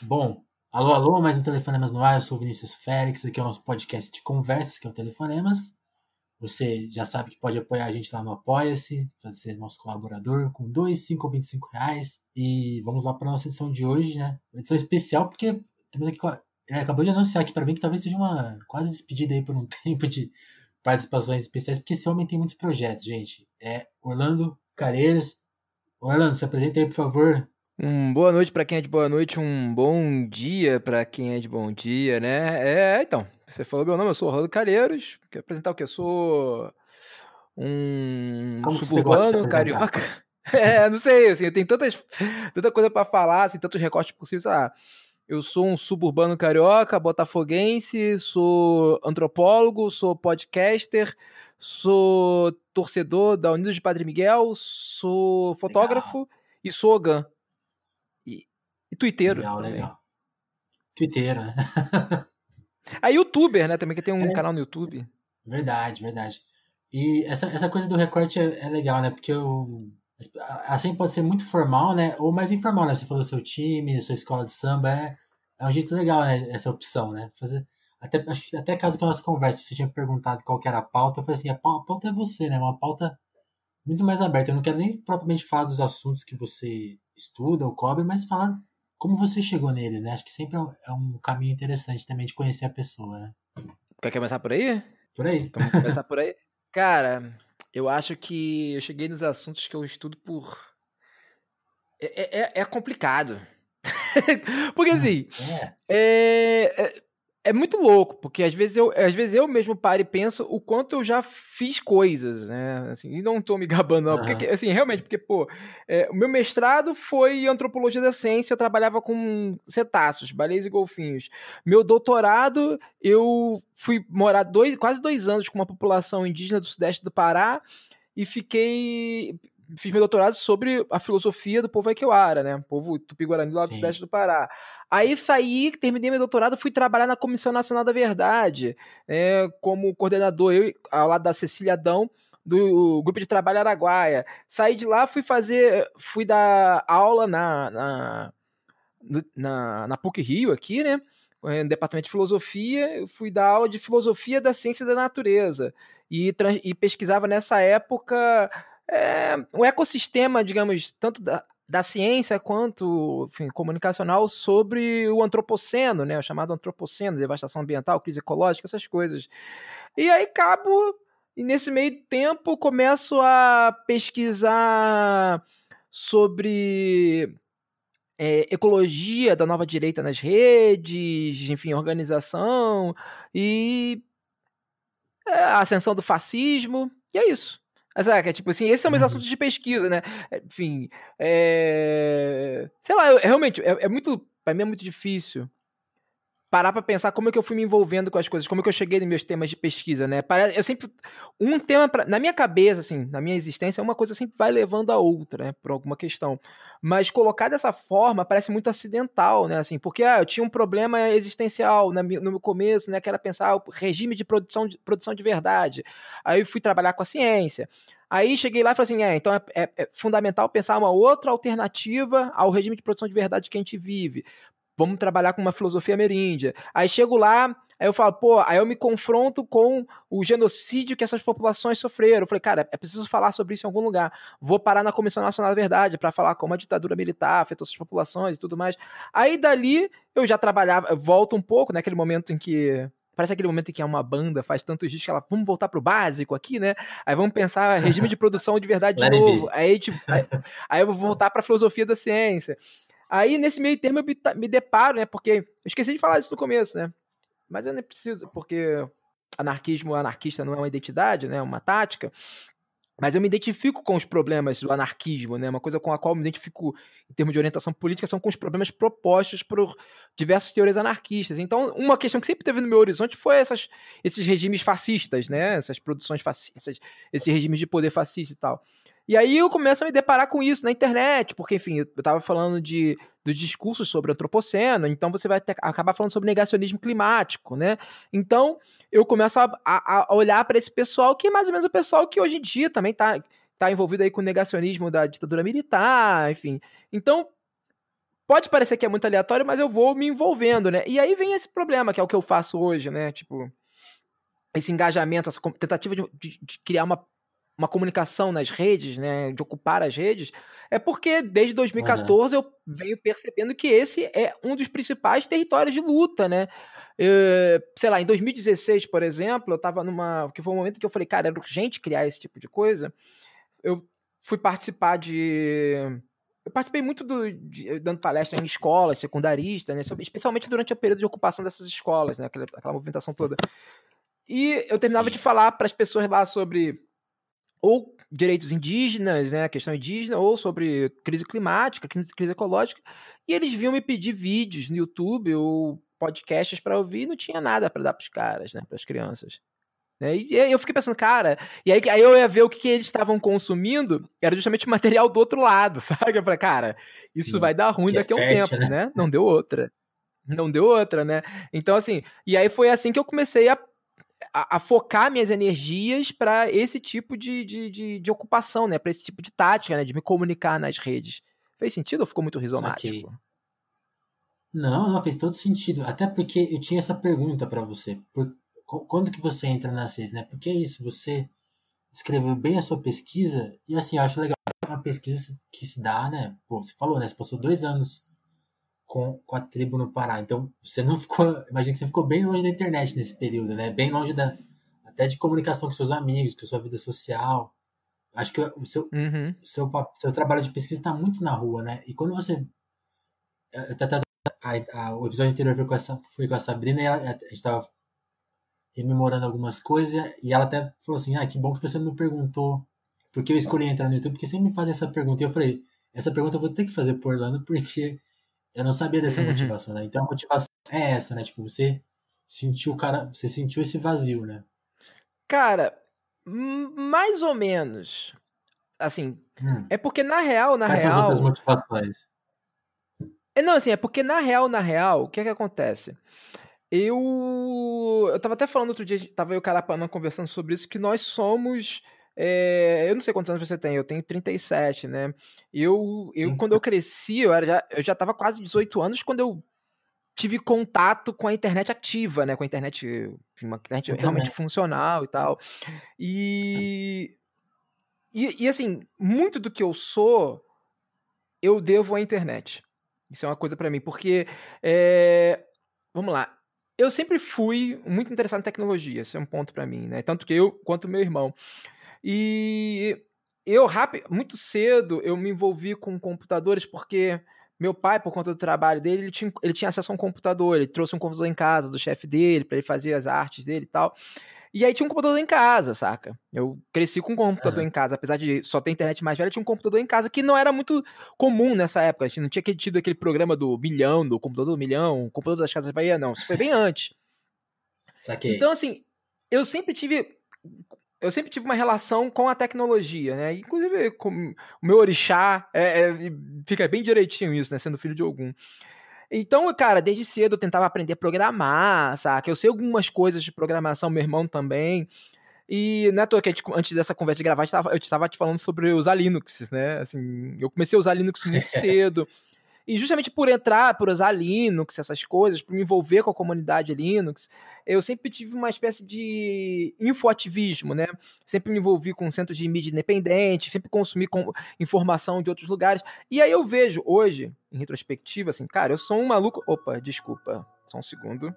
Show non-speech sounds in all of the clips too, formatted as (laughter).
Bom, alô, alô, mais um Telefonemas no ar. Eu sou o Vinícius Félix, aqui é o nosso podcast de conversas, que é o Telefonemas. Você já sabe que pode apoiar a gente lá no Apoia-se, fazer nosso colaborador com 2, 5 ou 25 reais. E vamos lá para a nossa edição de hoje, né? Edição especial, porque temos aqui. É, acabou de anunciar aqui para mim que talvez seja uma quase despedida aí por um (laughs) tempo de participações especiais, porque esse homem tem muitos projetos, gente. É Orlando Careiros. Orlando, se apresenta aí, por favor. Um boa noite para quem é de boa noite, um bom dia para quem é de bom dia, né? É, então, você falou meu nome, eu sou Rolando Calheiros. Quer apresentar o que? Eu sou um Como suburbano carioca. (laughs) É, não sei, assim, eu tenho tantas, tanta coisa para falar, assim, tantos recortes possíveis, sei lá. Eu sou um suburbano carioca, botafoguense, sou antropólogo, sou podcaster, sou torcedor da Unidos de Padre Miguel, sou fotógrafo legal. e sou Ogan. E, twitteiro. Legal, também. legal. Twitteiro, né? (laughs) A youtuber, né? Também que tem um é. canal no YouTube. Verdade, verdade. E essa, essa coisa do recorte é, é legal, né? Porque o, assim pode ser muito formal, né? Ou mais informal, né? Você falou seu time, sua escola de samba, é, é um jeito legal, né? Essa opção, né? Fazer, até, acho que até caso com a nossa conversa, você tinha perguntado qual era a pauta, eu falei assim, a pauta é você, né? Uma pauta muito mais aberta. Eu não quero nem propriamente falar dos assuntos que você estuda ou cobre, mas falar como você chegou neles, né? Acho que sempre é um é caminho interessante também de conhecer a pessoa, né? Quer começar por aí? Por aí. Vamos começar por aí? (laughs) Cara, eu acho que eu cheguei nos assuntos que eu estudo por. É, é, é complicado. (laughs) Porque assim. É. É, é muito louco, porque às vezes eu, às vezes eu mesmo paro e penso o quanto eu já fiz coisas, né? Assim, e não tô me gabando, não. Uhum. Porque, assim, realmente, porque, pô, é, o meu mestrado foi em antropologia da ciência, eu trabalhava com cetáceos, baleias e golfinhos. Meu doutorado, eu fui morar dois, quase dois anos com uma população indígena do sudeste do Pará e fiquei fiz meu doutorado sobre a filosofia do povo Aiqueuara, né? Povo tupi-guarani lá do Sim. sudeste do Pará. Aí saí, terminei meu doutorado, fui trabalhar na Comissão Nacional da Verdade, é, como coordenador, eu ao lado da Cecília Adão, do grupo de trabalho Araguaia. Saí de lá, fui fazer, fui dar aula na, na, na, na PUC Rio aqui, né? No departamento de filosofia, fui dar aula de filosofia da ciência da natureza e, e pesquisava nessa época é, o ecossistema, digamos, tanto da, da ciência quanto enfim, comunicacional sobre o antropoceno, né, o chamado antropoceno, devastação ambiental, crise ecológica, essas coisas. E aí cabo, e nesse meio tempo começo a pesquisar sobre é, ecologia da nova direita nas redes, enfim, organização e é, a ascensão do fascismo, e é isso. Sabe? É tipo assim, esses são meus uhum. assuntos de pesquisa, né? Enfim, é... sei lá, eu, realmente, é, é muito, pra mim é muito difícil parar para pensar como é que eu fui me envolvendo com as coisas, como é que eu cheguei nos meus temas de pesquisa, né? Eu sempre um tema pra, na minha cabeça, assim, na minha existência, uma coisa sempre vai levando a outra, né, por alguma questão. Mas colocar dessa forma parece muito acidental, né? Assim, porque ah, eu tinha um problema existencial no meu começo, né? Que era pensar o regime de produção de, produção de verdade. Aí eu fui trabalhar com a ciência. Aí cheguei lá e falei assim: é, então é, é, é, fundamental pensar uma outra alternativa ao regime de produção de verdade que a gente vive vamos trabalhar com uma filosofia ameríndia. Aí chego lá, aí eu falo, pô, aí eu me confronto com o genocídio que essas populações sofreram. Eu falei, cara, é preciso falar sobre isso em algum lugar. Vou parar na Comissão Nacional da Verdade para falar como a ditadura militar afetou essas populações e tudo mais. Aí dali eu já trabalhava, volto um pouco naquele momento em que Parece aquele momento em que uma banda faz tantos discos que ela, vamos voltar pro básico aqui, né? Aí vamos pensar regime de produção de verdade de novo. Aí, tipo, aí, aí eu vou voltar pra filosofia da ciência. Aí, nesse meio termo, eu me deparo, né? Porque eu esqueci de falar isso no começo, né? Mas eu nem preciso, porque anarquismo anarquista não é uma identidade, né? É uma tática. Mas eu me identifico com os problemas do anarquismo, né? Uma coisa com a qual eu me identifico em termos de orientação política são com os problemas propostos por diversas teorias anarquistas. Então, uma questão que sempre teve no meu horizonte foi essas, esses regimes fascistas, né? Essas produções fascistas, esses regimes de poder fascista e tal. E aí eu começo a me deparar com isso na internet, porque, enfim, eu tava falando de, dos discursos sobre antropoceno, então você vai ter, acabar falando sobre negacionismo climático, né? Então eu começo a, a, a olhar para esse pessoal que é mais ou menos o pessoal que hoje em dia também tá, tá envolvido aí com o negacionismo da ditadura militar, enfim. Então pode parecer que é muito aleatório, mas eu vou me envolvendo, né? E aí vem esse problema, que é o que eu faço hoje, né? Tipo, esse engajamento, essa tentativa de, de, de criar uma, uma comunicação nas redes, né? De ocupar as redes, é porque desde 2014 uhum. eu venho percebendo que esse é um dos principais territórios de luta, né? Eu, sei lá, em 2016, por exemplo, eu tava numa. que foi um momento que eu falei, cara, era urgente criar esse tipo de coisa. Eu fui participar de eu participei muito do, de, dando palestra em escolas, secundaristas, né, especialmente durante o período de ocupação dessas escolas, né, aquela, aquela movimentação toda. E eu terminava Sim. de falar para as pessoas lá sobre ou direitos indígenas, né, questão indígena, ou sobre crise climática, crise, ecológica, e eles vinham me pedir vídeos no YouTube ou podcasts para ouvir e não tinha nada para dar para os caras, né, para as crianças. Né? E aí eu fiquei pensando, cara, e aí, aí eu ia ver o que, que eles estavam consumindo, era justamente material do outro lado, (laughs) sabe? Eu falei, cara, isso Sim, vai dar ruim daqui a um fértil, tempo, né? né? Não deu outra. Não deu outra, né? Então, assim, e aí foi assim que eu comecei a, a, a focar minhas energias para esse tipo de, de, de, de ocupação, né? Para esse tipo de tática, né? De me comunicar nas redes. Fez sentido ou ficou muito rizomático? Não, não, fez todo sentido. Até porque eu tinha essa pergunta para você. Por, quando que você entra na CIS, né? Porque é isso, você escreveu bem a sua pesquisa e assim, eu acho legal uma pesquisa que se dá, né? Pô, você falou, né? Você passou dois anos com, com a tribo no Pará, então você não ficou, imagina que você ficou bem longe da internet nesse período, né? Bem longe da até de comunicação com seus amigos, com a sua vida social. Acho que o seu, uhum. seu, seu trabalho de pesquisa está muito na rua, né? E quando você. Até, até, a, a, o episódio anterior foi com, essa, foi com a Sabrina e ela, a gente estava rememorando algumas coisas, e ela até falou assim, ah, que bom que você me perguntou por que eu escolhi entrar no YouTube, porque sempre me fazem essa pergunta, e eu falei, essa pergunta eu vou ter que fazer por Orlando, porque eu não sabia dessa uhum. motivação, né? Então a motivação é essa, né? Tipo, você sentiu o cara, você sentiu esse vazio, né? Cara, mais ou menos. Assim, hum. é porque na real, na Quais real. São as outras motivações? É, não, assim, é porque na real, na real, o que é que acontece? Eu. Eu tava até falando outro dia, tava eu e o Carapana conversando sobre isso, que nós somos. É, eu não sei quantos anos você tem, eu tenho 37, né? Eu, eu quando eu cresci, eu, era já, eu já tava quase 18 anos quando eu tive contato com a internet ativa, né? Com a internet, uma internet realmente funcional e tal. E, e, e, assim, muito do que eu sou, eu devo à internet. Isso é uma coisa para mim, porque é, vamos lá, eu sempre fui muito interessado em tecnologia, esse é um ponto para mim, né? Tanto que eu quanto meu irmão. E eu rápido, muito cedo eu me envolvi com computadores porque meu pai, por conta do trabalho dele, ele tinha, ele tinha acesso a um computador, ele trouxe um computador em casa do chefe dele para ele fazer as artes dele e tal. E aí tinha um computador em casa, saca? Eu cresci com um computador uhum. em casa, apesar de só ter internet mais velha, tinha um computador em casa que não era muito comum nessa época. A gente não tinha tido aquele programa do milhão, do computador do milhão, computador das casas Bahia, não. Isso foi bem antes. Saquei. Então, assim, eu sempre tive. Eu sempre tive uma relação com a tecnologia, né? Inclusive, com o meu orixá, é, é, fica bem direitinho isso, né? Sendo filho de algum. Então, cara, desde cedo eu tentava aprender a programar, saca? Eu sei algumas coisas de programação, meu irmão também. E não é à toa que gente, antes dessa conversa de gravar, eu estava te falando sobre usar Linux, né? Assim, eu comecei a usar Linux muito (laughs) cedo. E justamente por entrar, por usar Linux, essas coisas, por me envolver com a comunidade Linux, eu sempre tive uma espécie de infoativismo, né? Sempre me envolvi com centros de mídia independente, sempre consumi com informação de outros lugares. E aí eu vejo hoje, em retrospectiva, assim, cara, eu sou um maluco. Opa, desculpa, só um segundo.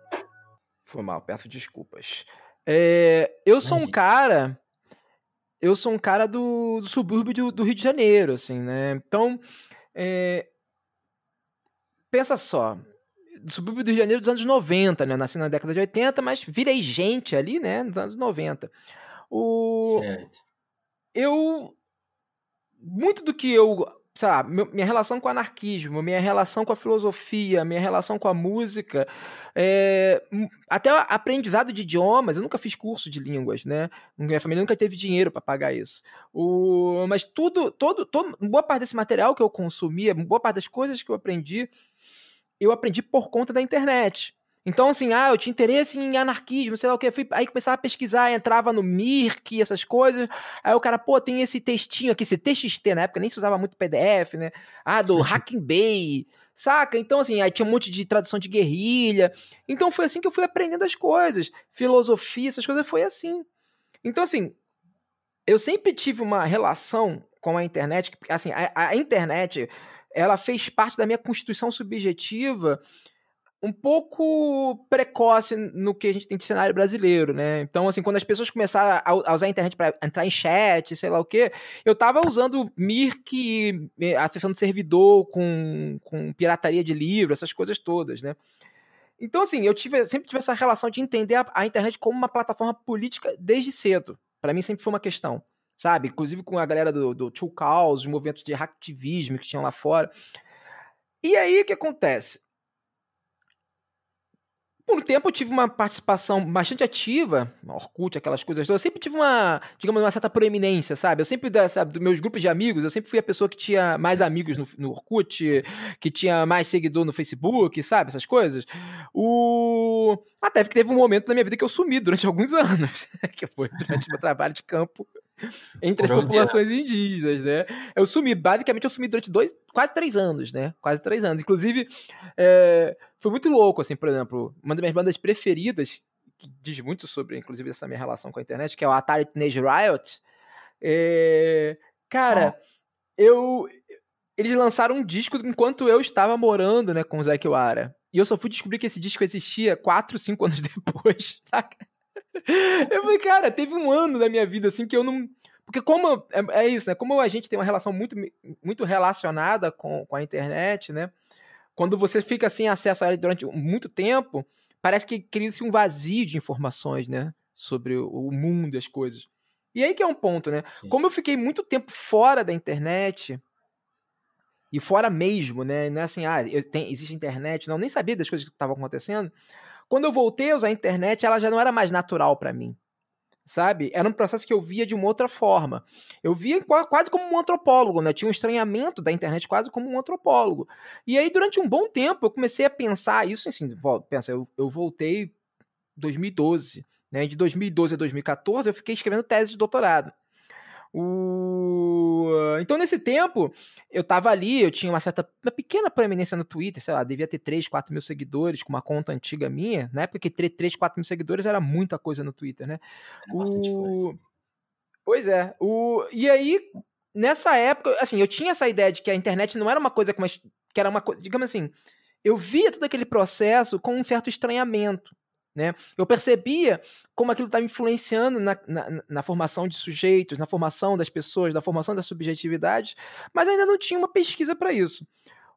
Foi mal, peço desculpas. É, eu sou um cara. Eu sou um cara do, do subúrbio do, do, Rio de Janeiro, assim, né? Então, é, pensa só, subúrbio do Rio de Janeiro dos anos 90, né? Nasci na década de 80, mas virei gente ali, né? Nos anos 90. O... Certo. Eu. Muito do que eu. Sei lá, minha relação com o anarquismo, minha relação com a filosofia, minha relação com a música, é, até aprendizado de idiomas, eu nunca fiz curso de línguas, né? Minha família nunca teve dinheiro para pagar isso. O, mas tudo, todo, todo, boa parte desse material que eu consumia, boa parte das coisas que eu aprendi, eu aprendi por conta da internet. Então, assim, ah, eu tinha interesse em anarquismo, sei lá o que. Fui, aí começava a pesquisar, entrava no Mirk, essas coisas. Aí o cara, pô, tem esse textinho aqui, esse TXT, na época nem se usava muito PDF, né? Ah, do Hacking Bay, saca? Então, assim, aí tinha um monte de tradução de guerrilha. Então foi assim que eu fui aprendendo as coisas. Filosofia, essas coisas, foi assim. Então, assim, eu sempre tive uma relação com a internet, assim, a, a internet, ela fez parte da minha constituição subjetiva um pouco precoce no que a gente tem de cenário brasileiro, né? Então, assim, quando as pessoas começaram a, usar a internet para entrar em chat, sei lá o quê, eu tava usando Mirk, acessando servidor com, com pirataria de livro, essas coisas todas, né? Então, assim, eu tive, sempre tive essa relação de entender a, a internet como uma plataforma política desde cedo. Para mim sempre foi uma questão, sabe? Inclusive com a galera do, do Two Calls, os movimentos de hacktivismo que tinham lá fora. E aí o que acontece? Por um tempo eu tive uma participação bastante ativa, Orkut, aquelas coisas todas. Eu sempre tive uma, digamos, uma certa proeminência, sabe? Eu sempre, sabe, dos meus grupos de amigos, eu sempre fui a pessoa que tinha mais amigos no, no Orkut, que tinha mais seguidor no Facebook, sabe? Essas coisas. O... Até que teve um momento na minha vida que eu sumi durante (laughs) alguns anos, que foi durante meu trabalho de campo (laughs) entre as populações indígenas, né? Eu sumi, basicamente eu sumi durante dois, quase três anos, né? Quase três anos. Inclusive, é, foi muito louco, assim, por exemplo, uma das minhas bandas preferidas, que diz muito sobre, inclusive, essa minha relação com a internet, que é o Atari Teenage Riot. É, cara, oh. eu... Eles lançaram um disco enquanto eu estava morando, né, com o Wara. E eu só fui descobrir que esse disco existia quatro, cinco anos (laughs) depois, saca? (laughs) Eu falei, cara, teve um ano da minha vida assim que eu não. Porque como é, é isso, né? Como a gente tem uma relação muito, muito relacionada com, com a internet, né? Quando você fica sem acesso a ela durante muito tempo, parece que cria-se um vazio de informações, né? Sobre o mundo e as coisas. E aí que é um ponto, né? Sim. Como eu fiquei muito tempo fora da internet, e fora mesmo, né? Não é assim, ah, tem, existe internet, não, nem sabia das coisas que estavam acontecendo. Quando eu voltei a usar a internet, ela já não era mais natural para mim. Sabe? Era um processo que eu via de uma outra forma. Eu via quase como um antropólogo, né? Tinha um estranhamento da internet quase como um antropólogo. E aí, durante um bom tempo, eu comecei a pensar isso assim, pensa, eu, eu voltei 2012, né? De 2012 a 2014, eu fiquei escrevendo tese de doutorado. O... Então, nesse tempo, eu tava ali, eu tinha uma certa, uma pequena proeminência no Twitter, sei lá, devia ter 3, 4 mil seguidores, com uma conta antiga minha. Na época que 3, 4 mil seguidores era muita coisa no Twitter, né? Era bastante o... coisa. Pois é. O... E aí, nessa época, assim, eu tinha essa ideia de que a internet não era uma coisa como. que era uma coisa, digamos assim, eu via todo aquele processo com um certo estranhamento. Né? Eu percebia como aquilo estava influenciando na, na, na, formação de sujeitos, na formação das pessoas, na formação das subjetividades, mas ainda não tinha uma pesquisa para isso.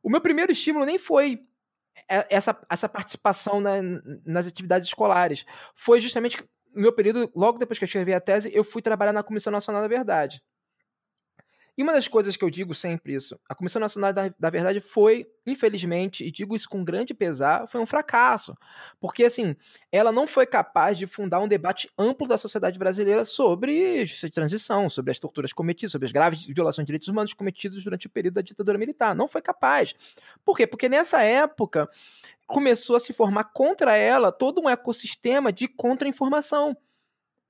O meu primeiro estímulo nem foi essa, essa participação na, nas atividades escolares. Foi justamente no meu período, logo depois que eu escrevi a tese, eu fui trabalhar na Comissão Nacional da Verdade. E uma das coisas que eu digo sempre isso, a Comissão Nacional da, da, Verdade foi, infelizmente, e digo isso com grande pesar, foi um fracasso. Porque, assim, ela não foi capaz de fundar um debate amplo da sociedade brasileira sobre justiça de transição, sobre as torturas cometidas, sobre as graves violações de direitos humanos cometidos durante o período da ditadura militar. Não foi capaz. Por quê? Porque nessa época começou a se formar contra ela todo um ecossistema de contra-informação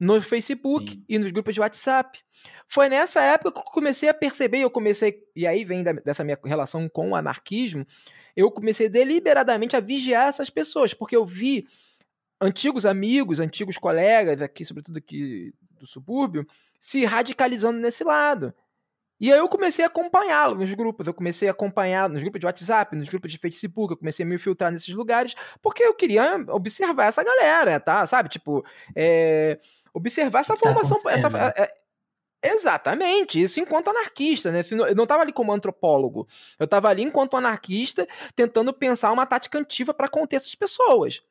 no Facebook Sim. e nos grupos de WhatsApp. Foi nessa época que eu comecei a perceber, eu comecei, e aí vem da, dessa minha relação com o anarquismo, eu comecei deliberadamente a vigiar essas pessoas, porque eu vi antigos amigos, antigos colegas aqui, sobretudo aqui do subúrbio, se radicalizando nesse lado. E aí eu comecei a acompanhá-lo nos grupos, eu comecei a acompanhar nos grupos de WhatsApp, nos grupos de Facebook, eu comecei a me filtrar nesses lugares, porque eu queria observar essa galera, tá? Sabe? Tipo, é, observar essa tá formação, essa, é, Exatamente, isso enquanto anarquista, né? Eu não estava ali como antropólogo, eu estava ali enquanto anarquista tentando pensar uma tática antiva para conter essas pessoas.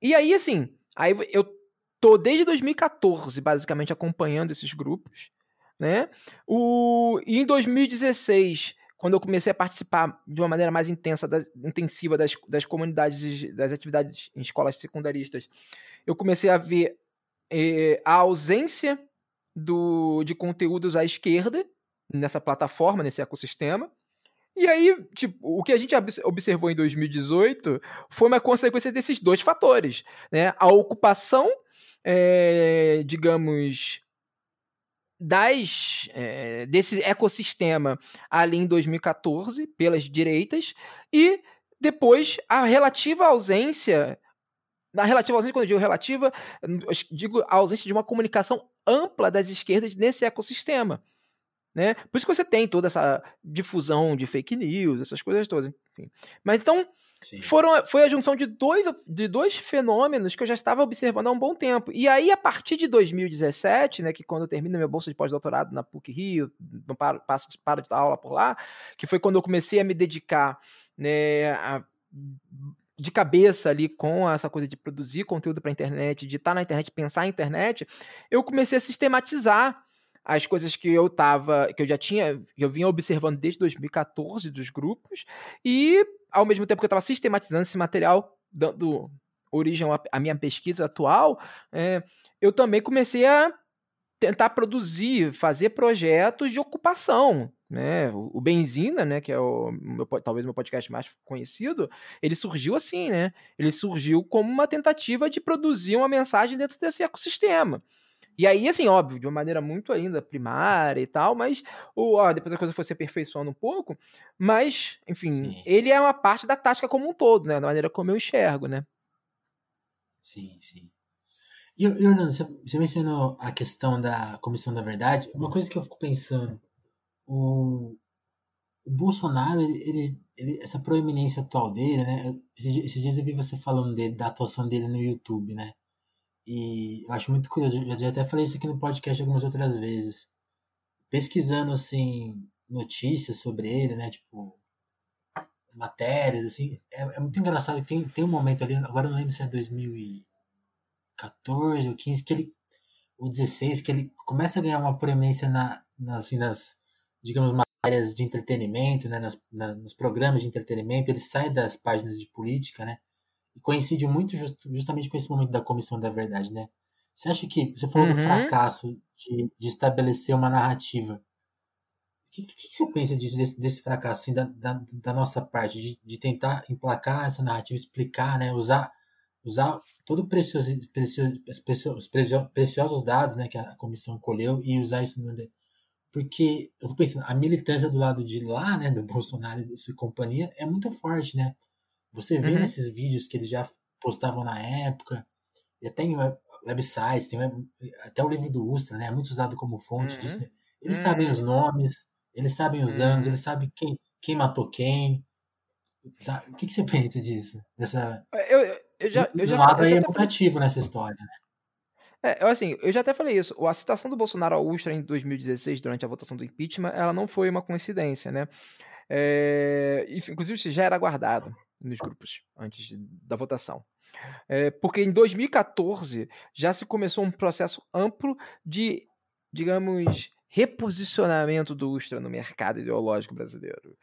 E aí, assim, aí eu tô desde 2014 basicamente acompanhando esses grupos, né? O, e em 2016, quando eu comecei a participar de uma maneira mais intensa, das, intensiva das, das comunidades, das atividades em escolas secundaristas, eu comecei a ver eh, a ausência do, de conteúdos à esquerda nessa plataforma, nesse ecossistema. E aí, tipo, o que a gente observou em 2018 foi uma consequência desses dois fatores, né? A ocupação, é, digamos, das é, desse ecossistema ali em 2014 pelas direitas e depois a relativa ausência na relativa ausência, quando eu digo relativa, digo a ausência de uma comunicação ampla das esquerdas nesse ecossistema. Né? Por isso que você tem toda essa difusão de fake news, essas coisas todas. Enfim. Mas então, foram, foi a junção de dois, de dois fenômenos que eu já estava observando há um bom tempo. E aí, a partir de 2017, né, que quando eu termino minha bolsa de pós-doutorado na PUC Rio, não paro, passo, paro de dar aula por lá, que foi quando eu comecei a me dedicar né, a, de cabeça ali com essa coisa de produzir conteúdo para internet, de estar tá na internet, pensar a internet, eu comecei a sistematizar as coisas que eu tava, que eu já tinha, que eu vinha observando desde 2014 dos grupos, e ao mesmo tempo que eu estava sistematizando esse material, dando origem à minha pesquisa atual, é, eu também comecei a tentar produzir, fazer projetos de ocupação. Né? O, Benzina, né, que é o meu, talvez o meu podcast mais conhecido, ele surgiu assim, né? Ele surgiu como uma tentativa de produzir uma mensagem dentro desse ecossistema. E aí, assim, óbvio, de uma maneira muito ainda primária e tal, mas o, ó, depois a coisa foi se aperfeiçoando um pouco, mas, enfim, Sim. ele é uma parte da tática como um todo, né? Da maneira como eu enxergo, né? Sim, sim. E, Orlando, você mencionou a questão da Comissão da Verdade. Uma coisa que eu fico pensando, o, o Bolsonaro, ele, ele, ele, essa proeminência atual dele, né? Esses, esses dias eu vi você falando dele, da atuação dele no YouTube, né? E eu acho muito curioso, eu já até falei isso aqui no podcast algumas outras vezes. Pesquisando, assim, notícias sobre ele, né? Tipo, matérias, assim. É, é muito engraçado. Tem, tem um momento ali, agora eu não lembro se é 2014 ou 15, que ele. O 16, que ele começa a ganhar uma proemência na, na, assim, nas, digamos, matérias de entretenimento, né? Nas, na, nos programas de entretenimento. Ele sai das páginas de política, né? E coincide muito just, justamente com esse momento da comissão da verdade, né? Você acha que. Você falou uhum. do fracasso de, de estabelecer uma narrativa. O que, que, que, você pensa disso, desse, desse fracasso, assim, da, da, da nossa parte, de, de tentar emplacar essa narrativa, explicar, né? Usar, usar todo precioso, precioso, os preciosos dados né, que a comissão colheu e usar isso no. Porque eu vou pensando, a militância do lado de lá, né, do Bolsonaro e sua companhia, é muito forte, né? Você vê uhum. nesses vídeos que eles já postavam na época, e até em websites, tem web, até o livro do Ustra, né? É muito usado como fonte uhum. disso. Né? Eles uhum. sabem os nomes, eles sabem os anos, uhum. eles sabem quem, quem matou quem. Sabe? O que, que você (laughs) pensa disso? Dessa... Eu, eu já, eu já, um lado aí é mutativo nessa história, né? É, assim, eu já até falei isso. A citação do Bolsonaro ao Ustra em 2016, durante a votação do impeachment, ela não foi uma coincidência, né? É, isso, inclusive, isso já era aguardado nos grupos antes da votação. É, porque em 2014 já se começou um processo amplo de, digamos, reposicionamento do Ustra no mercado ideológico brasileiro.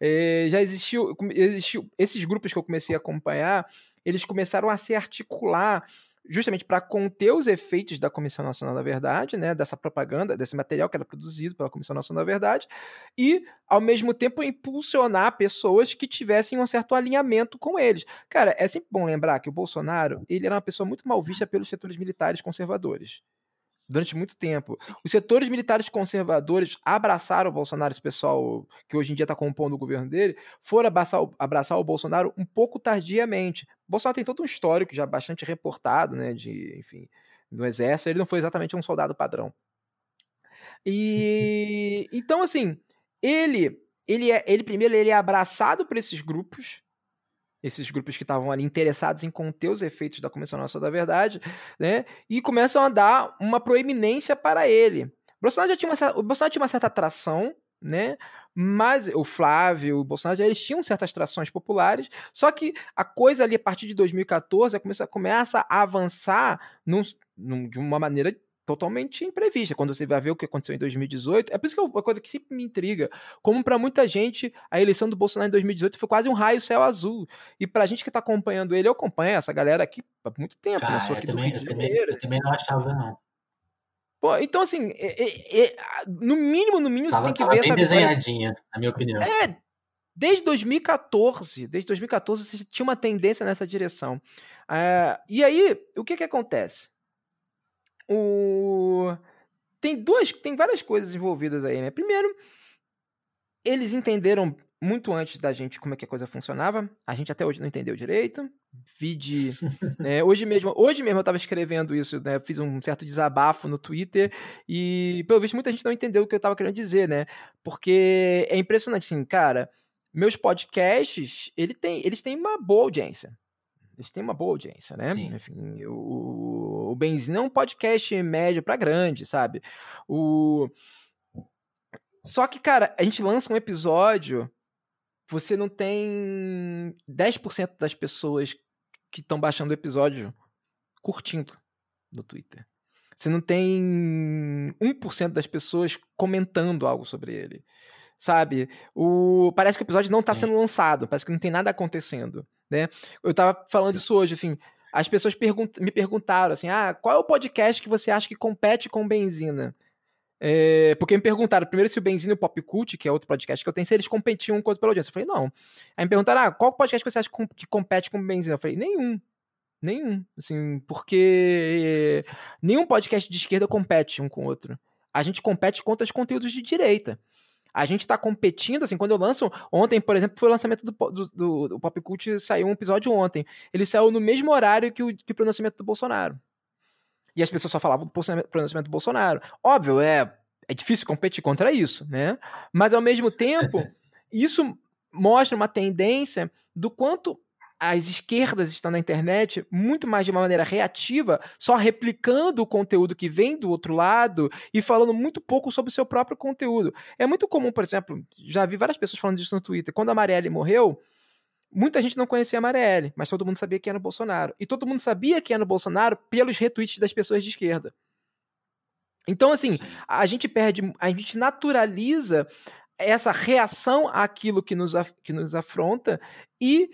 É, já existiu, existiu, esses grupos que eu comecei a acompanhar, eles começaram a se articular justamente para conter os efeitos da Comissão Nacional da Verdade, né, dessa propaganda, desse material que era produzido pela Comissão Nacional da Verdade, e, ao mesmo tempo, impulsionar pessoas que tivessem um certo alinhamento com eles. Cara, é sempre bom lembrar que o Bolsonaro ele era uma pessoa muito mal vista pelos setores militares conservadores durante muito tempo. Os setores militares conservadores abraçaram o Bolsonaro, esse pessoal que hoje em dia está compondo o governo dele, foram abraçar, abraçar o Bolsonaro um pouco tardiamente. O Bolsonaro tem todo um histórico já bastante reportado, né, de, enfim, do exército, ele não foi exatamente um soldado padrão. E (laughs) então assim, ele ele é, ele primeiro ele é abraçado por esses grupos, esses grupos que estavam ali interessados em conter os efeitos da Comissão Nacional da Verdade, né? E começam a dar uma proeminência para ele. O Bolsonaro já tinha uma, o Bolsonaro tinha uma certa atração, né? Mas o Flávio, o Bolsonaro, eles tinham certas trações populares, só que a coisa ali, a partir de 2014, começa, começa a avançar num, num, de uma maneira totalmente imprevista. Quando você vai ver o que aconteceu em 2018, é por isso que é uma coisa que sempre me intriga. Como para muita gente, a eleição do Bolsonaro em 2018 foi quase um raio céu azul. E pra gente que tá acompanhando ele, eu acompanho essa galera aqui há muito tempo. Cara, né? eu, também, eu, também, eu também não achava, não. Pô, então, assim, é, é, é, no mínimo, no mínimo, tava, você tem que ver bem desenhadinha, na minha opinião. É, Desde 2014, desde 2014 você tinha uma tendência nessa direção. Uh, e aí, o que que acontece? O... Tem duas, tem várias coisas envolvidas aí, né? Primeiro, eles entenderam muito antes da gente como é que a coisa funcionava. A gente até hoje não entendeu direito. Vide. (laughs) né, hoje mesmo, hoje mesmo eu estava escrevendo isso, né? Fiz um certo desabafo no Twitter e, pelo visto, muita gente não entendeu o que eu estava querendo dizer, né? Porque é impressionante, assim, cara. Meus podcasts, ele tem, eles têm uma boa audiência. Eles têm uma boa audiência, né? Sim. Enfim, o, o Benzina é um podcast médio para grande, sabe? O. Só que, cara, a gente lança um episódio você não tem 10% das pessoas que estão baixando o episódio curtindo no Twitter. Você não tem 1% das pessoas comentando algo sobre ele. Sabe? O... Parece que o episódio não está sendo lançado, parece que não tem nada acontecendo. Né? Eu estava falando Sim. isso hoje, assim. As pessoas pergunt... me perguntaram assim: ah, qual é o podcast que você acha que compete com benzina? É, porque me perguntaram primeiro se o Benzino e o Pop Cult, que é outro podcast que eu tenho, se eles competiam um com outro pela audiência. Eu falei, não. Aí me perguntaram, ah, qual podcast você acha que compete com o Benzino? Eu falei, nenhum. Nenhum. Assim, porque nenhum podcast de esquerda compete um com o outro. A gente compete contra os conteúdos de direita. A gente está competindo, assim, quando eu lanço. Ontem, por exemplo, foi o lançamento do, do, do, do Pop Cult, saiu um episódio ontem. Ele saiu no mesmo horário que o, que o pronunciamento do Bolsonaro. E as pessoas só falavam do pronunciamento do Bolsonaro. Óbvio, é, é difícil competir contra isso, né? Mas ao mesmo (laughs) tempo, isso mostra uma tendência do quanto as esquerdas estão na internet muito mais de uma maneira reativa, só replicando o conteúdo que vem do outro lado e falando muito pouco sobre o seu próprio conteúdo. É muito comum, por exemplo, já vi várias pessoas falando disso no Twitter. Quando a Marielle morreu, Muita gente não conhecia a Marielle, mas todo mundo sabia quem era o Bolsonaro. E todo mundo sabia quem era o Bolsonaro pelos retweets das pessoas de esquerda. Então, assim, a gente perde, a gente naturaliza essa reação àquilo que nos, que nos afronta e,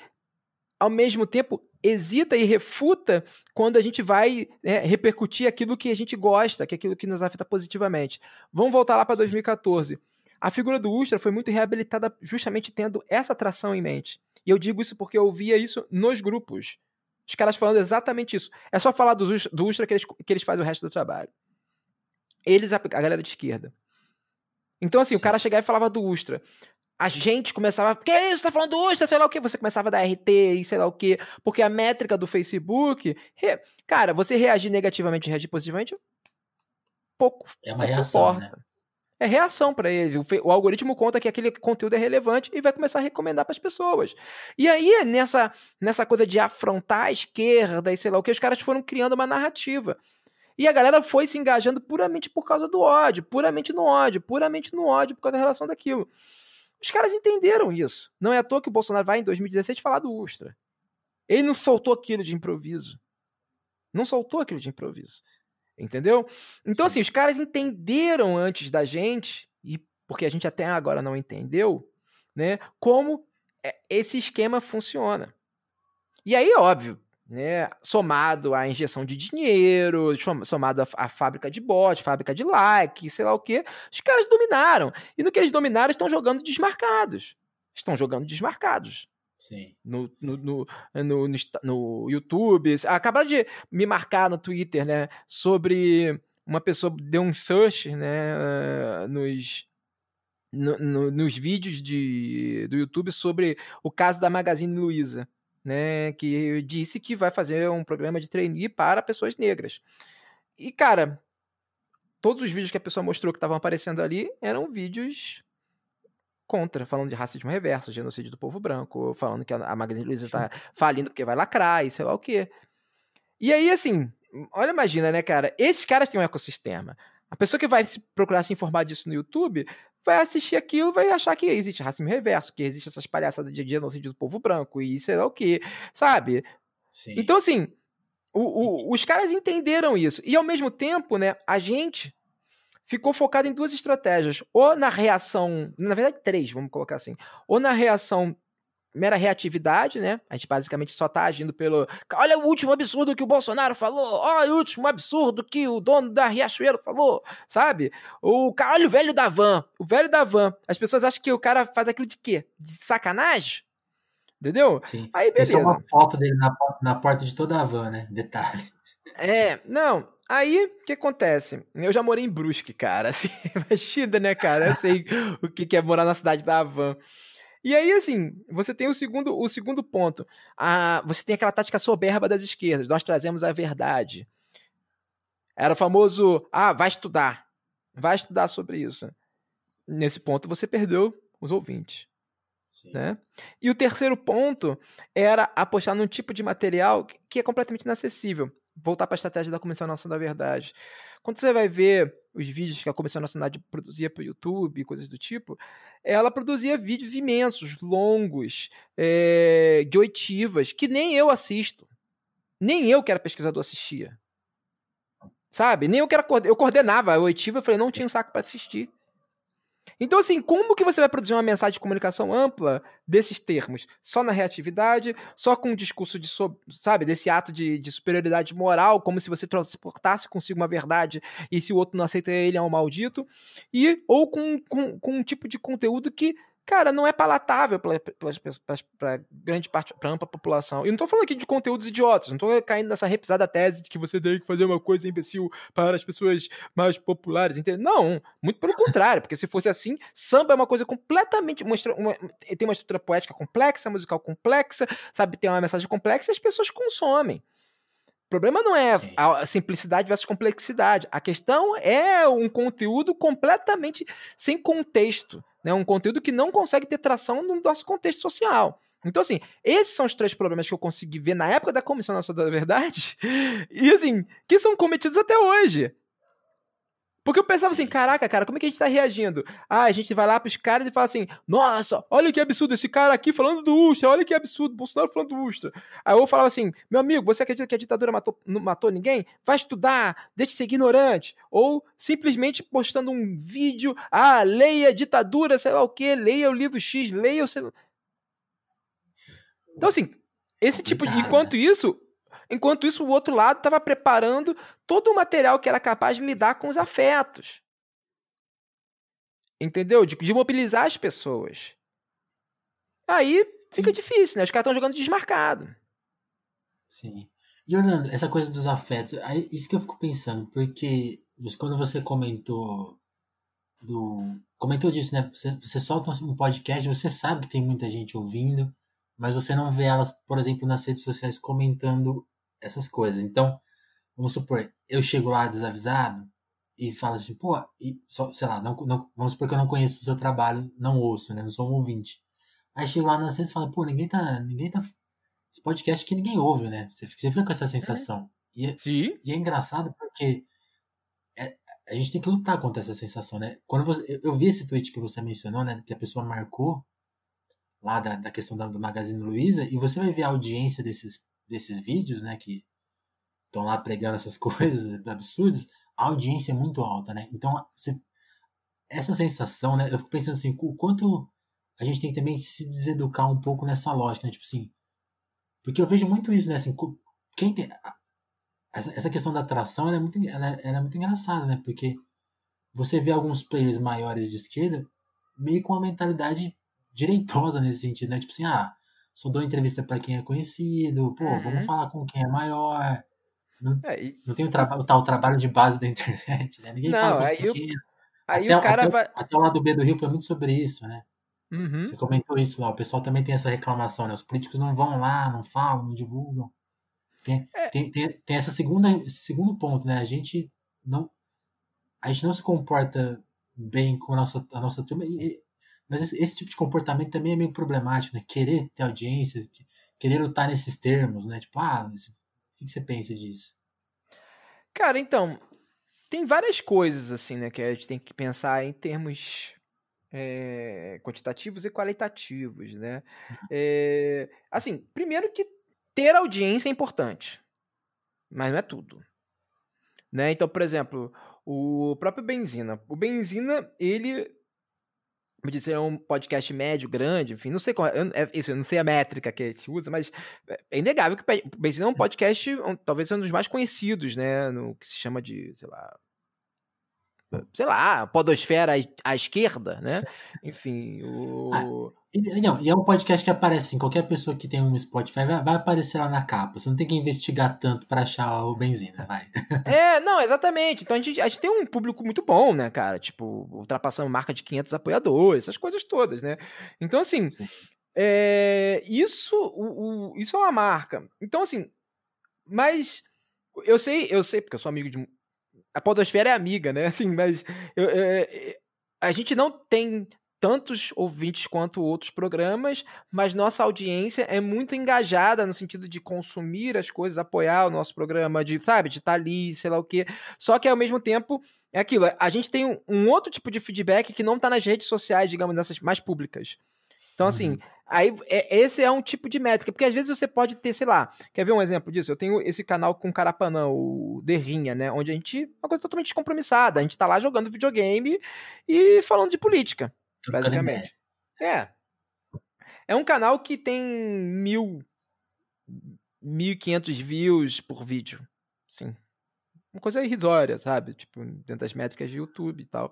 ao mesmo tempo, hesita e refuta quando a gente vai né, repercutir aquilo que a gente gosta, que é aquilo que nos afeta positivamente. Vamos voltar lá para 2014. A figura do Ustra foi muito reabilitada justamente tendo essa atração em mente. E eu digo isso porque eu ouvia isso nos grupos. Os caras falando exatamente isso. É só falar do, do Ustra que eles, que eles fazem o resto do trabalho. Eles, a, a galera de esquerda. Então, assim, Sim. o cara chegava e falava do Ustra. A gente começava, que isso, tá falando do Ustra, sei lá o que. Você começava a dar RT e sei lá o que. Porque a métrica do Facebook. Re... Cara, você reagir negativamente e reagir positivamente. Pouco. É uma reação, né? importa. né? É reação para ele. O, algoritmo conta que aquele conteúdo é relevante e vai começar a recomendar para as pessoas. E aí, nessa, nessa coisa de afrontar a esquerda e sei lá o que, os caras foram criando uma narrativa. E a galera foi se engajando puramente por causa do ódio, puramente no ódio, puramente no ódio por causa da relação daquilo. Os caras entenderam isso. Não é à toa que o Bolsonaro vai em 2016 falar do Ustra. Ele não soltou aquilo de improviso. Não soltou aquilo de improviso. Entendeu? Então, Sim. assim, os caras entenderam antes da gente, e porque a gente até agora não entendeu, né, como é, esse esquema funciona. E aí, óbvio, né, somado à injeção de dinheiro, somado à, à fábrica de bot, fábrica de like, sei lá o que, os caras dominaram. E no que eles dominaram, estão jogando desmarcados. Estão jogando desmarcados. Sim. No, no, no, no, no YouTube. Acabaram de me marcar no Twitter, né? Sobre uma pessoa deu um search, né? Nos, no, no, nos vídeos de, do YouTube sobre o caso da Magazine Luiza, né? Que disse que vai fazer um programa de trainee para pessoas negras. E, cara, todos os vídeos que a pessoa mostrou que estavam aparecendo ali eram vídeos contra, falando de racismo reverso, genocídio do povo branco, falando que a Magazine Luiza está falindo porque vai lacrar e sei lá o quê. E aí, assim, olha, imagina, né, cara? Esses caras têm um ecossistema. A pessoa que vai procurar se informar disso no YouTube vai assistir aquilo vai achar que existe racismo reverso, que existe essas palhaçadas de genocídio do povo branco e sei lá o quê, sabe? Sim. Então, assim, o, o, os caras entenderam isso. E, ao mesmo tempo, né, a gente ficou focado em duas estratégias. Ou na reação, na verdade, três, vamos colocar assim. Ou na reação mera reatividade, né? A gente basicamente só tá agindo pelo. Olha o último absurdo que o Bolsonaro falou! Olha o último absurdo que o dono da Riachuelo falou, sabe? O olha o velho da van. O velho da van. As pessoas acham que o cara faz aquilo de quê? De sacanagem? Entendeu? Sim. Aí, beleza. Tem uma foto dele na, na porta de toda a van, né? Detalhe. É, não. Aí, o que acontece? Eu já morei em Brusque, cara. (laughs) Assim, imagina, né, cara? Eu sei o que é morar na cidade da van. E aí, assim, você tem o segundo, o segundo ponto. A, você tem aquela tática soberba das esquerdas. Nós trazemos a verdade. Era o famoso, ah, vai estudar. Vai estudar sobre isso. Nesse ponto, você perdeu os ouvintes. Né? E o terceiro ponto era apostar num tipo de material que é completamente inacessível. Voltar para a estratégia da Comissão Nacional da Verdade. Quando você vai ver os vídeos que a Comissão Nacional produzia para o YouTube, coisas do tipo, ela produzia vídeos imensos, longos, é, de oitivas, que nem eu assisto. Nem eu, que era pesquisador, assistia. Sabe? Nem eu que era. Eu coordenava a oitiva, eu falei, não tinha saco para assistir. Então, assim, como que você vai produzir uma mensagem de comunicação ampla desses termos? Só na reatividade, só com um discurso de, sabe, desse ato de, de superioridade moral, como se você transportasse consigo uma verdade e se o outro não aceita ele é um maldito, e ou com, com, com um tipo de conteúdo que cara, não é palatável para grande parte, para ampla população. E não tô falando aqui de conteúdos idiotas, não tô caindo nessa repisada tese de que você tem que fazer uma coisa imbecil para as pessoas mais populares, entendeu? Não, muito pelo contrário, porque se fosse assim, samba é uma coisa completamente, uma, uma, tem uma estrutura poética complexa, musical complexa, sabe, tem uma mensagem complexa e as pessoas consomem. O problema não é Sim. a simplicidade versus complexidade. A questão é um conteúdo completamente sem contexto. Né? Um conteúdo que não consegue ter tração no nosso contexto social. Então, assim, esses são os três problemas que eu consegui ver na época da Comissão Nacional da Verdade (laughs) e, assim, que são cometidos até hoje. Porque eu pensava sim, assim, caraca, cara, como é que a gente tá reagindo? Ah, a gente vai lá pros caras e fala assim, nossa, olha que absurdo esse cara aqui falando do Ustra, olha que absurdo, Bolsonaro falando do Ustra. Aí eu falava assim, meu amigo, você acredita que a ditadura matou, não matou ninguém? Vai estudar, deixe de ser ignorante. Ou simplesmente postando um vídeo, ah, leia ditadura, sei lá o quê, leia o livro X, leia o... Então assim, esse tipo de... Enquanto isso, Enquanto isso, o outro lado estava preparando todo o material que era capaz de lidar com os afetos. Entendeu? De, de mobilizar as pessoas. Aí fica difícil, né? Os caras estão jogando desmarcado. Sim. E Orlando, essa coisa dos afetos, isso que eu fico pensando, porque quando você comentou do. Comentou disso, né? Você, você solta um podcast, você sabe que tem muita gente ouvindo, mas você não vê elas, por exemplo, nas redes sociais comentando essas coisas. Então, vamos supor, eu chego lá desavisado e falo assim, pô, e só, sei lá, não, não, vamos supor que eu não conheço o seu trabalho, não ouço, né? Não sou um ouvinte. Aí chego lá na sexta e falo, pô, ninguém tá. Ninguém tá. Esse podcast que ninguém ouve, né? Você fica, você fica com essa sensação. E, é, Sim. e é engraçado porque é, a gente tem que lutar contra essa sensação, né? Quando você, eu, eu, vi esse tweet que você mencionou, né? Que a pessoa marcou lá da, da questão da, do Magazine Luiza, e você vai ver a audiência desses desses vídeos, né, que estão lá pregando essas (laughs) coisas absurdas, a audiência é muito alta, né? Então, você, essa sensação, né, eu fico pensando assim, o quanto a gente tem que também se deseducar um pouco nessa lógica, né? Tipo assim, porque eu vejo muito isso, né, assim, quem tem essa, essa questão da atração, ela é muito ela, ela é muito engraçada, né? Porque você vê alguns players maiores de esquerda meio com uma mentalidade direitosa nesse sentido, né? Tipo assim, ah, só dou entrevista para quem é conhecido, pô, uhum. vamos falar com quem é maior. Não, é, e... não tem o, o tal trabalho de base da (laughs) internet, né? Ninguém não, fala com os pequenos. Aí até, o cara até, vai... até o lado B do Rio foi muito sobre isso, né? Uhum. Você comentou isso lá, o pessoal também tem essa reclamação, né? Os políticos não vão lá, não falam, não divulgam. Tem, é. tem, tem, tem essa segunda, esse segundo ponto, né? A gente não, a gente não se comporta bem com a nossa, a nossa turma. E, mas esse, esse, tipo de comportamento também é meio problemático, né? Querer ter audiência, querer lutar nesses termos, né? Tipo, ah, o que você pensa disso? Cara, então, tem várias coisas, assim, né? Que a gente tem que pensar em termos é, quantitativos e qualitativos, né? É, assim, primeiro que ter audiência é importante, mas não é tudo. Né? Então, por exemplo, o próprio Benzina. O Benzina, ele de ser um podcast médio, grande, enfim, não sei qual é, isso, eu não sei a métrica que a gente usa, mas é inegável que o Benzina é um podcast, um, talvez um dos mais conhecidos, né, no que se chama de, sei lá, sei lá, podosfera à, esquerda, né? Enfim, o... Ah, e, não, e é um podcast que aparece assim, qualquer pessoa que tem um Spotify vai, vai aparecer lá na capa. Você não tem que investigar tanto para achar o Benzina, vai. (laughs) É, não, exatamente. Então a gente, a gente tem um público muito bom, né, cara? Tipo, ultrapassando marca de 500 apoiadores, essas coisas todas, né? Então, assim, é, isso, o, o, isso é uma marca. Então, assim, mas eu sei, eu sei, porque eu sou amigo de a podosfera é amiga, né? (laughs) Assim, mas eu, eu, a gente não tem tantos ouvintes quanto outros programas, mas nossa audiência é muito engajada no sentido de consumir as coisas, apoiar o nosso programa, de, sabe, de estar ali, sei lá o quê. Só que ao mesmo tempo é aquilo, a gente tem um, um outro tipo de feedback que não está nas redes sociais, digamos, nessas mais públicas. Então, assim, uhum. Aí é, esse é um tipo de métrica, porque às vezes você pode ter, sei lá, quer ver um exemplo disso? Eu tenho esse canal com o Carapanã, o Derrinha, né? Onde a gente. Uma coisa totalmente descompromissada. A gente tá lá jogando videogame e falando de política, basicamente. É. É um canal que tem mil. 1.500 views por vídeo. Uma coisa irrisória, sabe? Tipo, dentro das métricas de YouTube e tal.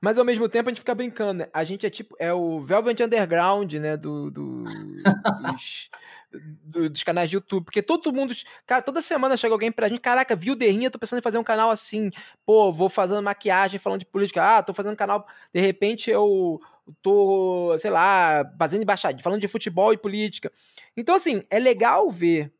Mas ao mesmo tempo a gente fica brincando, né? A gente é tipo, é o Velvet Underground, né? Do, do (laughs) dos, do, dos canais de YouTube. Porque todo mundo. Cara, toda semana chega alguém pra gente, caraca, viu o Derrinha, tô pensando em fazer um canal assim. Pô, vou fazendo maquiagem falando de política. Ah, tô fazendo um canal. De repente eu tô, sei lá, fazendo embaixadinha, falando de futebol e política. Então, assim, é legal ver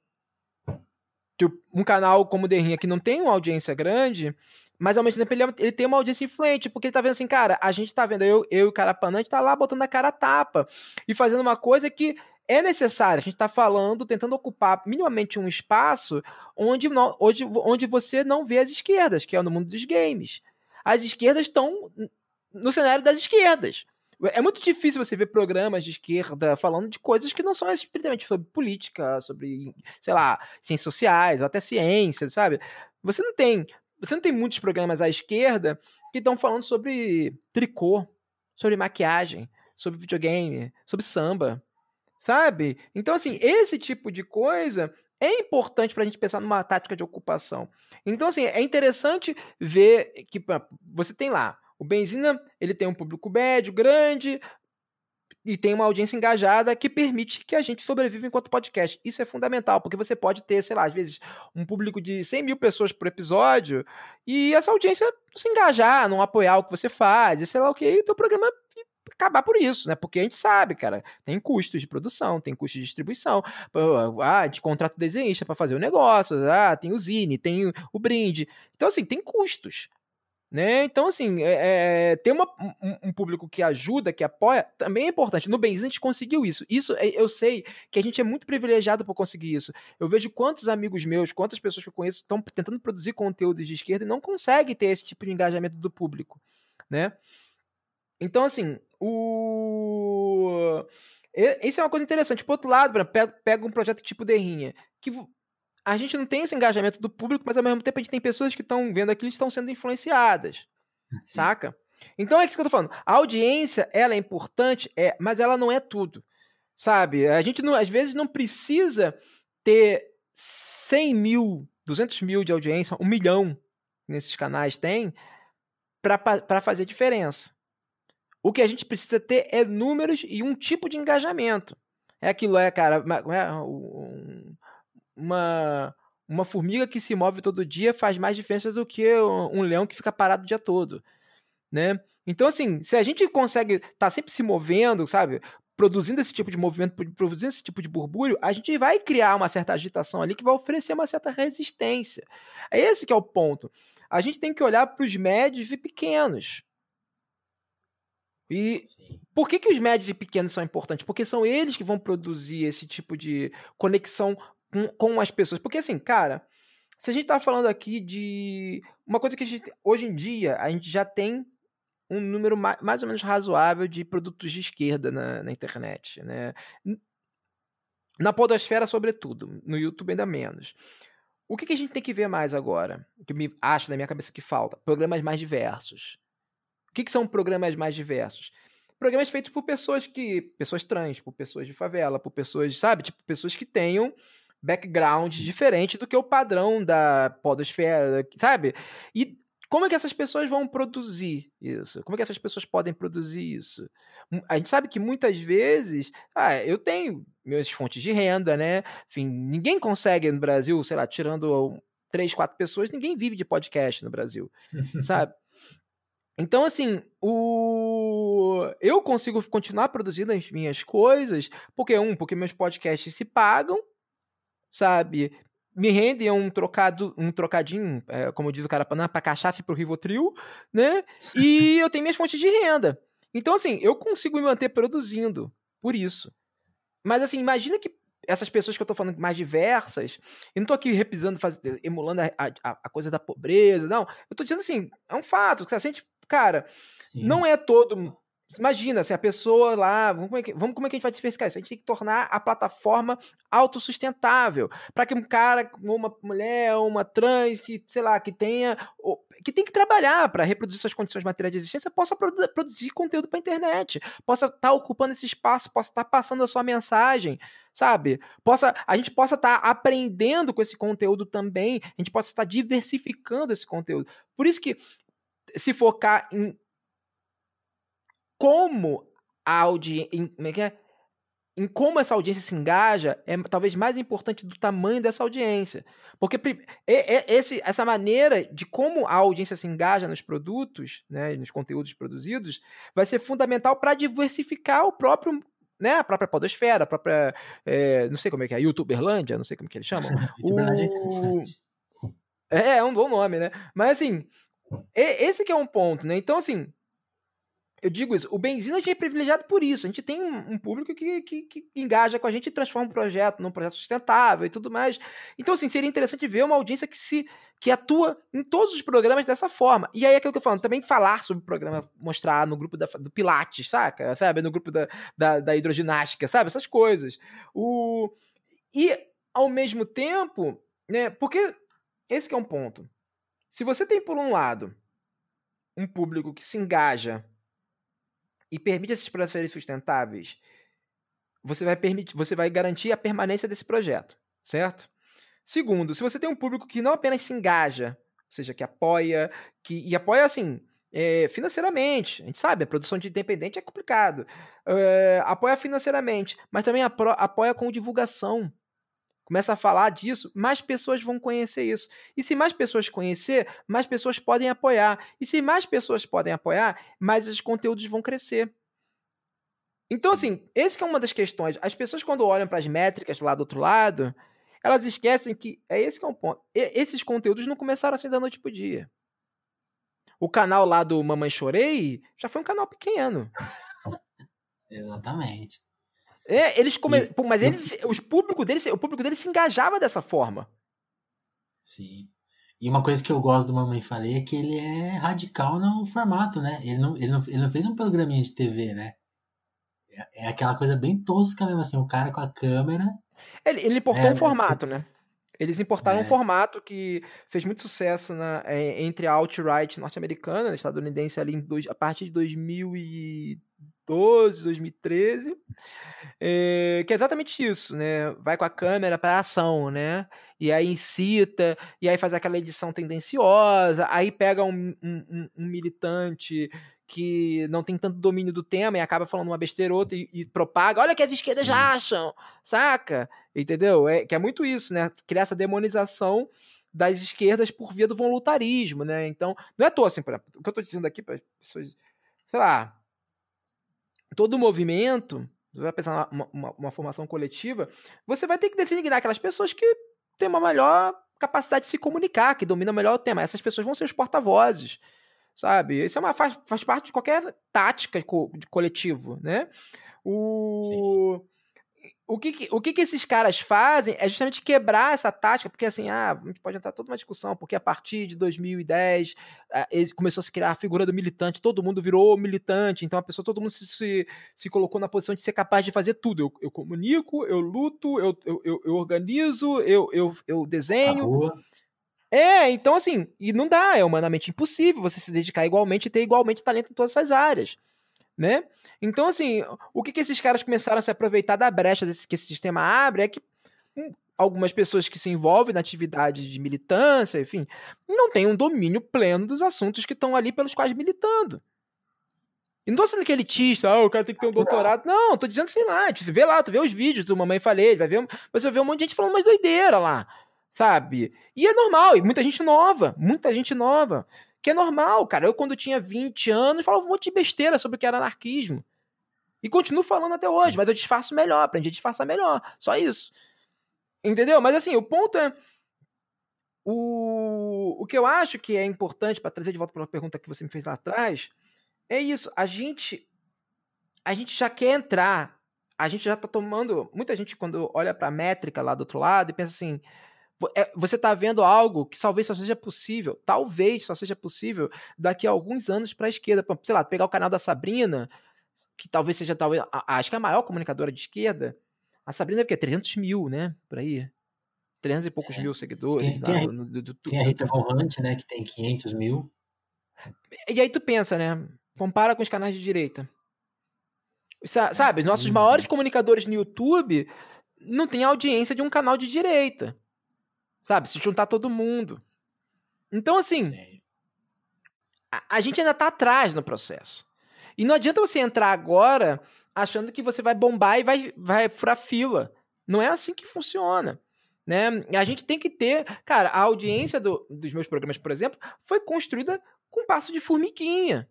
um canal como o Derrinha, que não tem uma audiência grande, mas ao mesmo tempo ele, é ele, tem uma audiência influente, porque ele tá vendo assim, cara, a gente tá vendo, eu, eu e o Carapanã, a gente tá lá botando a cara a tapa e fazendo uma coisa que é necessária. A gente tá falando, tentando ocupar minimamente um espaço onde, hoje, onde você não vê as esquerdas, que é no mundo dos games. As esquerdas estão no cenário das esquerdas. É muito difícil você ver programas de esquerda falando de coisas que não são estritamente sobre política, sobre, sei lá, ciências sociais, ou até ciências, sabe? Você não tem você não tem muitos programas à esquerda que estão falando sobre tricô, sobre maquiagem, sobre videogame, sobre samba, sabe? Então, assim, esse tipo de coisa é importante para a gente pensar numa tática de ocupação. Então, assim, é interessante ver que você tem lá o Benzina, ele tem um público médio, grande, e tem uma audiência engajada que permite que a gente sobreviva enquanto podcast. Isso é fundamental, porque você pode ter, sei lá, às vezes um público de 100 mil pessoas por episódio e essa audiência se engajar, não apoiar o que você faz, e sei lá o que, e o teu programa acabar por isso, né? Porque a gente sabe, cara, tem custos de produção, tem custos de distribuição, ah, de contrato desenhista para fazer o negócio, ah, tem o Zine, tem o brinde. Então, assim, tem custos. Né? Então, assim, é, é, ter uma, um, um, público que ajuda, que apoia, também é importante. No Benzina a gente conseguiu isso. Isso é, eu sei que a gente é muito privilegiado por conseguir isso. Eu vejo quantos amigos meus, quantas pessoas que eu conheço estão tentando produzir conteúdos de esquerda e não conseguem ter esse tipo de engajamento do público. Né? Então, assim, o. Isso é uma coisa interessante. Por outro lado, pega, pega um projeto tipo Derrinha, que a gente não tem esse engajamento do público, mas ao mesmo tempo a gente tem pessoas que estão vendo aquilo e estão sendo influenciadas. (laughs) Sim. Saca? Então é isso que eu tô falando. A audiência, ela é importante, é, mas ela não é tudo. Sabe? A gente não, às vezes não precisa ter 100 mil, 200 mil de audiência, um milhão nesses canais tem, para fazer diferença. O que a gente precisa ter é números e um tipo de engajamento. É aquilo, é, cara, é, um, uma, uma formiga que se move todo dia faz mais diferença do que um leão que fica parado o dia todo, né? Então, assim, se a gente consegue estar tá sempre se movendo, sabe? Produzindo esse tipo de movimento, produzindo esse tipo de burbúrio, a gente vai criar uma certa agitação ali que vai oferecer uma certa resistência. É esse que é o ponto. A gente tem que olhar para os médios e pequenos. E Sim. por que, que os médios e pequenos são importantes? Porque são eles que vão produzir esse tipo de conexão com, com as pessoas. Porque assim, cara, se a gente tá falando aqui de uma coisa que gente hoje em dia a gente já tem um número mais, ou menos razoável de produtos de esquerda na, na internet, né? Na podosfera, sobretudo, no YouTube ainda menos. O que, que a gente tem que ver mais agora? Que me acho na minha cabeça que falta? Programas mais diversos. O que, que são programas mais diversos? programas feitos por pessoas que. pessoas trans, por pessoas de favela, por pessoas, sabe? Tipo, pessoas que tenham background diferente do que o padrão da podosfera, sabe? E como é que essas pessoas vão produzir isso? Como é que essas pessoas podem produzir isso? A gente sabe que muitas vezes, ah, eu tenho minhas fontes de renda, né? Enfim, ninguém consegue no Brasil, sei lá, tirando três, quatro pessoas, ninguém vive de podcast no Brasil, (laughs) sabe? Então, assim, o... eu consigo continuar produzindo as minhas coisas, porque, um, porque meus podcasts se pagam, sabe? me rendem um trocado, um trocadinho, é, como diz o cara, para cachaça e pro Rivotril, né? E eu tenho minhas fontes de renda. Então, assim, eu consigo me manter produzindo por isso. Mas, assim, imagina que essas pessoas que eu tô falando mais diversas, eu não tô aqui repisando, faz, emulando a, a, a, coisa da pobreza, não. Eu tô dizendo assim, é um fato, que a gente, cara, Sim. não é todo Imagina, se a pessoa lá. Vamos como, é que, vamos, como é que a gente vai diversificar isso? A gente tem que tornar a plataforma autossustentável. Para que um cara, uma mulher, uma trans, que, sei lá, que tenha. que tem que trabalhar para reproduzir suas condições materiais de existência, possa produ produzir conteúdo para internet. Possa estar tá ocupando esse espaço, possa estar tá passando a sua mensagem sabe? Possa, a gente possa estar tá aprendendo com esse conteúdo também, a gente possa estar diversificando esse conteúdo. Por isso que se focar em como a audiência. Em, é, é? em como essa audiência se engaja é talvez mais importante do tamanho dessa audiência. Porque esse, essa maneira de como a audiência se engaja nos produtos, né, nos conteúdos produzidos, vai ser fundamental para diversificar o próprio né, a própria podosfera, a própria, é, não sei como é que é, YouTuberlândia, não sei como que eles chamam. (laughs) o... É, é um bom nome, né? Mas assim, esse que é um ponto, né? Então, assim, eu digo isso, o Benzina a gente é privilegiado por isso. A gente tem um, um público que, que, que, engaja com a gente e transforma um projeto num projeto sustentável e tudo mais. Então, assim, seria interessante ver uma audiência que se que atua em todos os programas dessa forma. E aí é aquilo que eu falo, também falar sobre o programa, mostrar no grupo da, do Pilates, saca? Sabe? No grupo da, da, da hidroginástica, sabe? Essas coisas. O... E, ao mesmo tempo, né? Porque esse é um ponto. Se você tem, por um lado, um público que se engaja e permite esses projetos serem sustentáveis, você vai permitir, você vai garantir a permanência desse projeto, certo? Segundo, se você tem um público que não apenas se engaja, ou seja, que apoia, que e apoia assim é, financeiramente, a gente sabe, a produção de independente é complicado, é, apoia financeiramente, mas também apoia com divulgação, começa a falar disso, mais pessoas vão conhecer isso. E se mais pessoas conhecer, mais pessoas podem apoiar. E se mais pessoas podem apoiar, mais esses conteúdos vão crescer. Então, Sim. assim, esse é uma das questões. As pessoas, quando olham para as métricas lá do outro lado, elas esquecem que é esse que é um ponto. E, esses conteúdos não começaram assim da noite pro dia. O canal lá do Mamãe Chorei já foi um canal pequeno. (laughs) Exatamente. É, eles come... Pô, mas ele, os público dele, o público dele se engajava dessa forma. Sim. E uma coisa que eu gosto do Mamãe Falei é que ele é radical no formato, né? Ele não, ele não, ele não fez um programinha de TV, né? É, é aquela coisa bem tosca mesmo, assim, o cara com a câmera. Ele, ele importou é, um formato, né? Eles importaram é. um formato que fez muito sucesso na, é, entre a alt-right norte-americana, estadunidense, ali em dois, a partir de 2003. 2012, 2013, é, que é exatamente isso, né? Vai com a câmera para ação, né? E aí incita, e aí faz aquela edição tendenciosa, aí pega um, um, um militante que não tem tanto domínio do tema e acaba falando uma besteira outra e, e propaga. Olha o que as esquerdas Sim. acham, saca? Entendeu? É, que é muito isso, né? Criar essa demonização das esquerdas por via do voluntarismo, né? Então, não é à toa, assim, por exemplo, o que eu tô dizendo aqui para pessoas, sei lá, todo movimento, você vai pensar uma, uma, uma, formação coletiva, você vai ter que designar aquelas pessoas que têm uma melhor capacidade de se comunicar, que dominam melhor o tema. Essas pessoas vão ser os porta-vozes, sabe? Isso é uma, faz, faz parte de qualquer tática de coletivo, né? O... Sim o que, o que, que esses caras fazem é justamente quebrar essa tática, porque assim, ah, a gente pode entrar toda uma discussão, porque a partir de 2010 ah, começou a se criar a figura do militante, todo mundo virou militante, então a pessoa, todo mundo se, se, se colocou na posição de ser capaz de fazer tudo. Eu, eu comunico, eu luto, eu, eu, eu, eu organizo, eu, eu, eu desenho. É, então assim, e não dá, é humanamente impossível você se dedicar igualmente e ter igualmente talento em todas essas áreas. Né? Então, assim, o que, que esses caras começaram a se aproveitar da brecha desse, que esse sistema abre é que hum, algumas pessoas que se envolvem na atividade de militância, enfim, não têm um domínio pleno dos assuntos que estão ali pelos quais militando. E não tô sendo que elitista, ah, o cara tem que ter um doutorado. Não, tô dizendo assim lá, tu vê lá, tu vê os vídeos do Mamãe Falei, vai ver, você ver um monte de gente falando mais doideira lá, sabe? E é normal, e muita gente nova, muita gente nova. Que é normal, cara. Eu, quando tinha 20 anos, falava um monte de besteira sobre o que era anarquismo. E continuo falando até hoje, mas eu disfarço melhor, aprendi a disfarçar melhor. Só isso. Entendeu? Mas assim, o ponto é. O, o que eu acho que é importante, para trazer de volta para a pergunta que você me fez lá atrás, é isso. A gente. A gente já quer entrar. A gente já tá tomando. Muita gente, quando olha para a métrica lá do outro lado e pensa assim: você está vendo algo que talvez só seja possível, talvez só seja possível daqui a alguns anos para a esquerda. Sei lá, pegar o canal da Sabrina, que talvez seja, talvez, acho que é a maior comunicadora de esquerda. A Sabrina deve ter 300 mil, né? Por aí. 300 e poucos é, mil seguidores. Tem, tem, a, no, do, do, tem a Rita Von Hunt, né? Que tem 500 mil. E aí tu pensa, né? Compara com os canais de direita. Sabe, os nossos uhum. maiores comunicadores no YouTube não têm audiência de um canal de direita. Sabe? Se juntar todo mundo. Então, assim. A, a, gente ainda tá atrás no processo. E não adianta você entrar agora achando que você vai bombar e vai, vai furar fila. Não é assim que funciona. Né? A gente tem que ter. Cara, a audiência do, dos meus programas, por exemplo, foi construída com passo de formiguinha.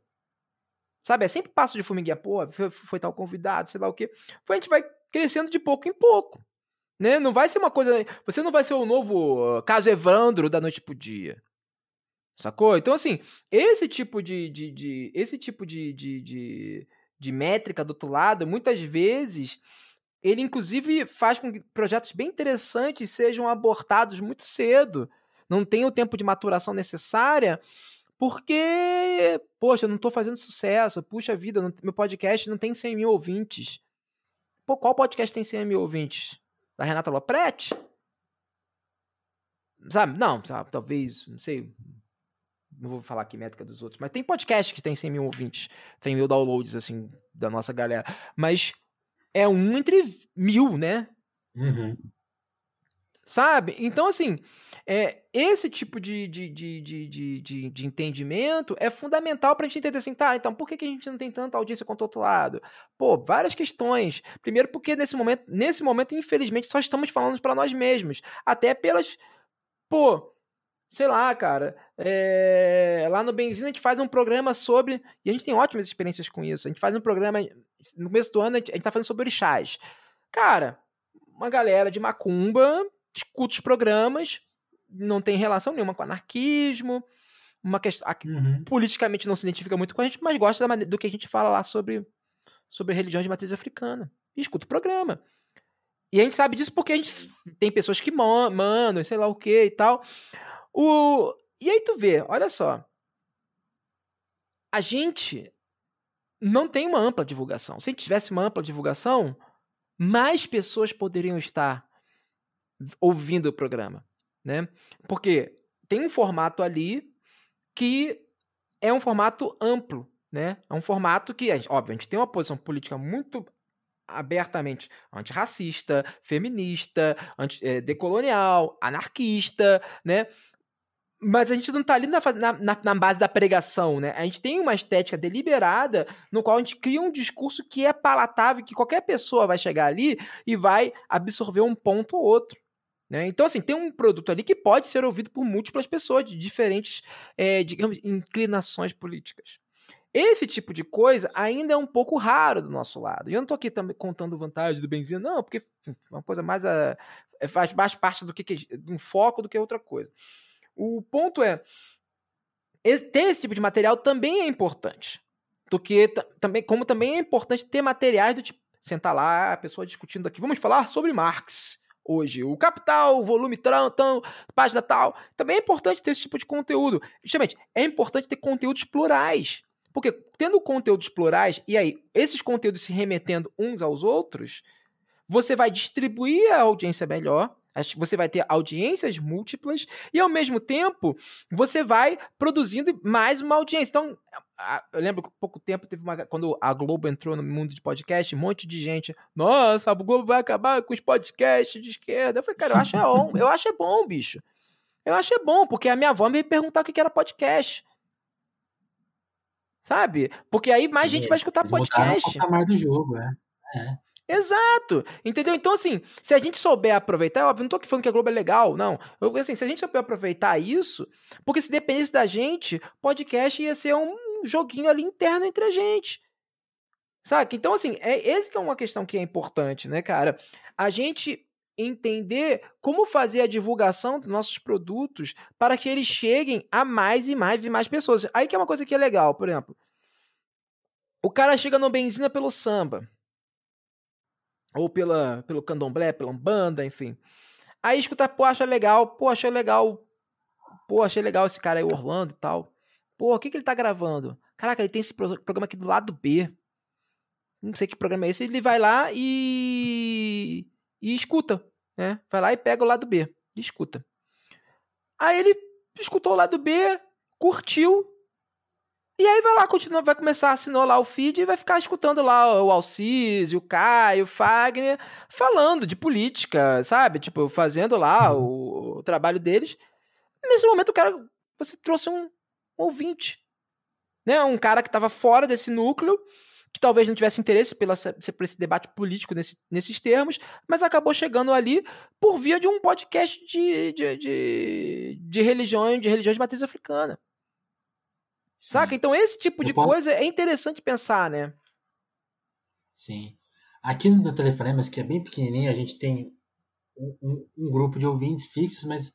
Sabe? É sempre passo de formiguinha. Pô, foi, foi tal convidado, sei lá o quê. A gente vai crescendo de pouco em pouco. Né? Não vai ser uma coisa. Você não vai ser o novo ah, caso Evandro da noite pro dia. Sacou? Então, assim, esse tipo de. de, de esse tipo de, de, de, de métrica do outro lado, muitas vezes, ele inclusive faz com que projetos bem interessantes sejam abortados muito cedo. Não tem o tempo de maturação necessária, porque, poxa, eu não estou fazendo sucesso, puxa vida, não, meu podcast não tem 100 mil ouvintes. Pô, qual podcast tem 100 mil ouvintes? Da Renata Lopretti? Sabe? Não, sabe? talvez, não sei. Não vou falar aqui métrica dos outros, mas tem podcast que tem 100 mil ouvintes, tem mil downloads, assim, da nossa galera. Mas é um entre mil, né? Uhum. Sabe? Então, assim, é, esse tipo de, de, de, de, de, de, entendimento é fundamental para a gente entender assim, tá, então por que, que a gente não tem tanta audiência quanto o outro lado? Pô, várias questões. Primeiro porque nesse momento, nesse momento, infelizmente, só estamos falando para nós mesmos. Até pelas, pô, sei lá, cara, é... lá no Benzina a gente faz um programa sobre, e a gente tem ótimas experiências com isso, a gente faz um programa, no começo do ano a gente, a gente tá falando sobre orixás. Cara, uma galera de macumba discute os programas, não tem relação nenhuma com anarquismo, uma questão uhum. politicamente não se identifica muito com a gente, mas gosta do que a gente fala lá sobre, sobre religiões de matriz africana. E escuta o programa. E a gente sabe disso porque a gente tem pessoas que mandam, sei lá o que e tal. O... E aí tu vê, olha só. A gente não tem uma ampla divulgação. Se a gente tivesse uma ampla divulgação, mais pessoas poderiam estar ouvindo o programa, né? Porque tem um formato ali que é um formato amplo, né? É um formato que, óbvio, a gente tem uma posição política muito abertamente antirracista, feminista, anti, é, decolonial, anarquista, né? Mas a gente não está ali na, na, na, base da pregação, né? A gente tem uma estética deliberada no qual a gente cria um discurso que é palatável, que qualquer pessoa vai chegar ali e vai absorver um ponto ou outro. Né? Então, assim, tem um produto ali que pode ser ouvido por múltiplas pessoas de diferentes, é, digamos, inclinações políticas. Esse tipo de coisa ainda é um pouco raro do nosso lado. E eu não estou aqui também contando vantagem do benzina, não, porque é uma coisa mais. A, é, faz mais parte do que, um foco do que outra coisa. O ponto é. Ter esse tipo de material também é importante. Do que também, como também é importante ter materiais do tipo. Sentar lá, a pessoa discutindo aqui. Vamos falar sobre Marx hoje. O Capital, o volume tão, tão, página tal. Também é importante ter esse tipo de conteúdo. Justamente, é importante ter conteúdos plurais. Porque tendo conteúdos plurais, e aí, esses conteúdos se remetendo uns aos outros, você vai distribuir a audiência melhor, Você vai ter audiências múltiplas e, ao mesmo tempo, você vai produzindo mais uma audiência. Então, eu lembro que pouco tempo teve uma. Quando a Globo entrou no mundo de podcast, um monte de gente. Nossa, a Globo vai acabar com os podcasts de esquerda. Eu falei, cara, eu acho é bom, eu acho é bom, bicho. Eu acho é bom, porque a minha avó me perguntar o que era podcast. Sabe? Porque aí mais Sim, gente vai escutar podcast. O do jogo, é. é. Exato. Entendeu? Então, assim, se a gente souber aproveitar, óbvio, não tô aqui falando que a Globo é legal, não. Eu, assim, se a gente souber aproveitar isso, porque se dependesse da gente, podcast ia ser um joguinho ali interno entre a gente. Saca? Então, assim, é, esse que é uma questão que é importante, né, cara? A gente entender como fazer a divulgação dos nossos produtos para que eles cheguem a mais e mais e mais pessoas. Aí que é uma coisa que é legal, por exemplo. O cara chega no Benzina pelo samba ou pela, pelo candomblé, pela banda, enfim. Aí escuta, pô, acha legal, pô, achei legal, pô, achei legal esse cara aí, Orlando e tal. Pô, o que, que ele tá gravando? Caraca, ele tem esse programa aqui do lado B. Não sei que programa é esse. Ele vai lá e. e escuta, né? Vai lá e pega o lado B e escuta. Aí ele escutou o lado B, curtiu, e aí vai lá, continua, vai começar a assinar lá o feed e vai ficar escutando lá o Alcides, o Caio, o Fagner, falando de política, sabe? Tipo, fazendo lá uhum. o, o, trabalho deles. Nesse momento, o cara, você trouxe um, um ouvinte, né? Um cara que estava fora desse núcleo, que talvez não tivesse interesse pela, por esse debate político nesse, nesses termos, mas acabou chegando ali por via de um podcast de, de, de, de religião, de religiões de matriz africana. Saca? Então esse tipo de posso... coisa é interessante pensar, né? Sim. Aqui no Telefonemas, que é bem pequenininho, a gente tem um, um, um, grupo de ouvintes fixos, mas,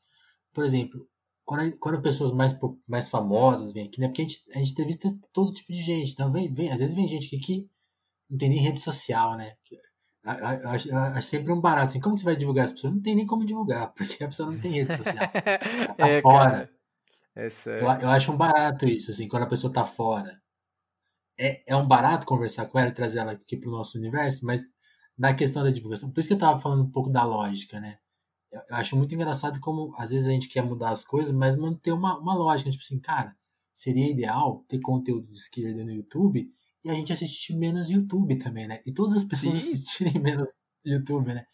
por exemplo, quando, quando pessoas mais, mais famosas vêm aqui, né? Porque a gente, a gente entrevista todo tipo de gente. Então, vem, vem, às vezes vem gente aqui que não tem nem rede social, né? Acho, sempre um barato. Assim, como você vai divulgar essa pessoa? Não tem nem como divulgar, (laughs) porque a pessoa não tem rede social. Ela (laughs) tá é, fora. Cara. É eu, eu acho um barato isso, assim, quando a pessoa tá fora. É, é um barato conversar com ela e trazer ela aqui pro nosso universo, mas na questão da divulgação, por isso que eu tava falando um pouco da lógica, né? Eu, eu acho muito engraçado como às vezes a gente quer mudar as coisas, mas manter uma, uma lógica, tipo assim, cara, seria ideal ter conteúdo de esquerda no YouTube e a gente assistir menos YouTube também, né? E todas as pessoas Sim. assistirem (laughs) menos YouTube, né?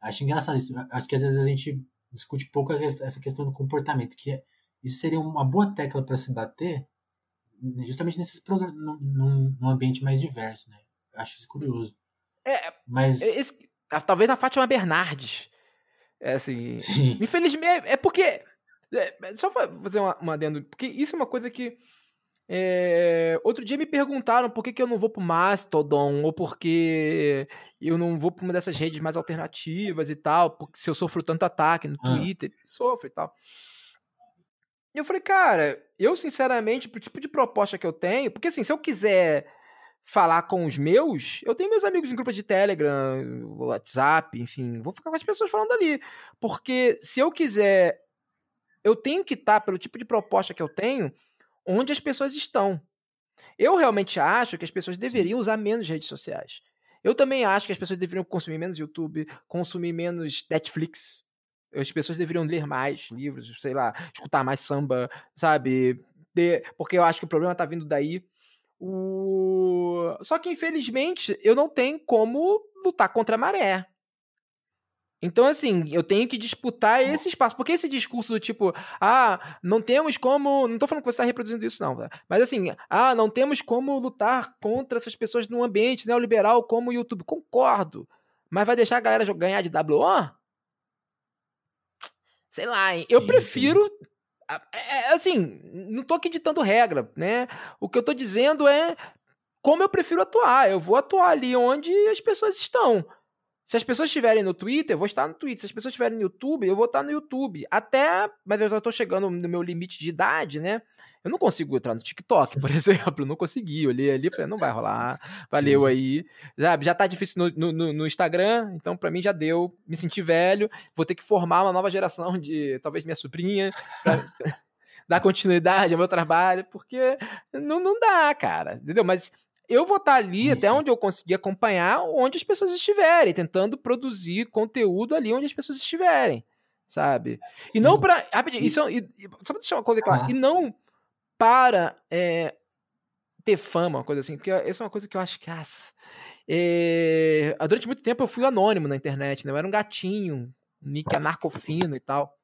Acho engraçado isso. Acho que às vezes a gente discute pouco essa questão do comportamento, que é, isso seria uma boa tecla para se bater justamente nesses programas, num, num, ambiente mais diverso, né? Eu acho isso curioso. É, mas esse, talvez a Fátima Bernardes, é assim, Sim. infelizmente é, é porque é, é só fazer uma, uma adendo, porque isso é uma coisa que é, outro dia me perguntaram por que, que eu não vou pro Mastodon, ou porque eu não vou pra uma dessas redes mais alternativas e tal, porque se eu sofro tanto ataque no ah. Twitter, sofro e tal. E eu falei, cara, eu sinceramente, pro tipo de proposta que eu tenho, porque assim, se eu quiser falar com os meus, eu tenho meus amigos em grupo de Telegram, WhatsApp, enfim, vou ficar com as pessoas falando ali. Porque se eu quiser, eu tenho que estar, pelo tipo de proposta que eu tenho, onde as pessoas estão. Eu realmente acho que as pessoas deveriam usar menos redes sociais. Eu também acho que as pessoas deveriam consumir menos YouTube, consumir menos Netflix, as pessoas deveriam ler mais livros, sei lá, escutar mais samba, sabe? De, porque eu acho que o problema tá vindo daí. O... Só que, infelizmente, eu não tenho como lutar contra a maré. Então, assim, eu tenho que disputar esse espaço. Porque esse discurso do tipo, ah, não temos como. Não tô falando que você está reproduzindo isso, não, tá? Mas assim, ah, não temos como lutar contra essas pessoas num ambiente neoliberal como o YouTube. Concordo. Mas vai deixar a galera ganhar de WO? Sei lá, hein? Eu sim, prefiro. Sim. É, é, assim, não tô aqui ditando regra, né? O que eu tô dizendo é como eu prefiro atuar. Eu vou atuar ali onde as pessoas estão. Se as pessoas estiverem no Twitter, eu vou estar no Twitter. Se as pessoas estiverem no YouTube, eu vou estar no YouTube. Até, mas eu já estou chegando no meu limite de idade, né? Eu não consigo entrar no TikTok, por (laughs) exemplo. Não consegui. Eu olhei ali e falei, não vai rolar. Valeu Sim. aí. Já, já tá difícil no, no, no Instagram, então para mim já deu. Me senti velho. Vou ter que formar uma nova geração de, talvez, minha sobrinha. Pra... (laughs) dar continuidade ao meu trabalho, porque não, não dá, cara. Entendeu? Mas eu vou estar ali até onde eu conseguir acompanhar onde as pessoas estiverem, tentando produzir conteúdo ali onde as pessoas estiverem, sabe? Sim. E não para. Rapidinho, isso, e, só pra deixar uma coisa clara, ah. e não para é, ter fama, uma coisa assim, porque essa é uma coisa que eu acho que. Ah, é, durante muito tempo eu fui anônimo na internet, né? Eu era um gatinho, nick anarcofino e tal.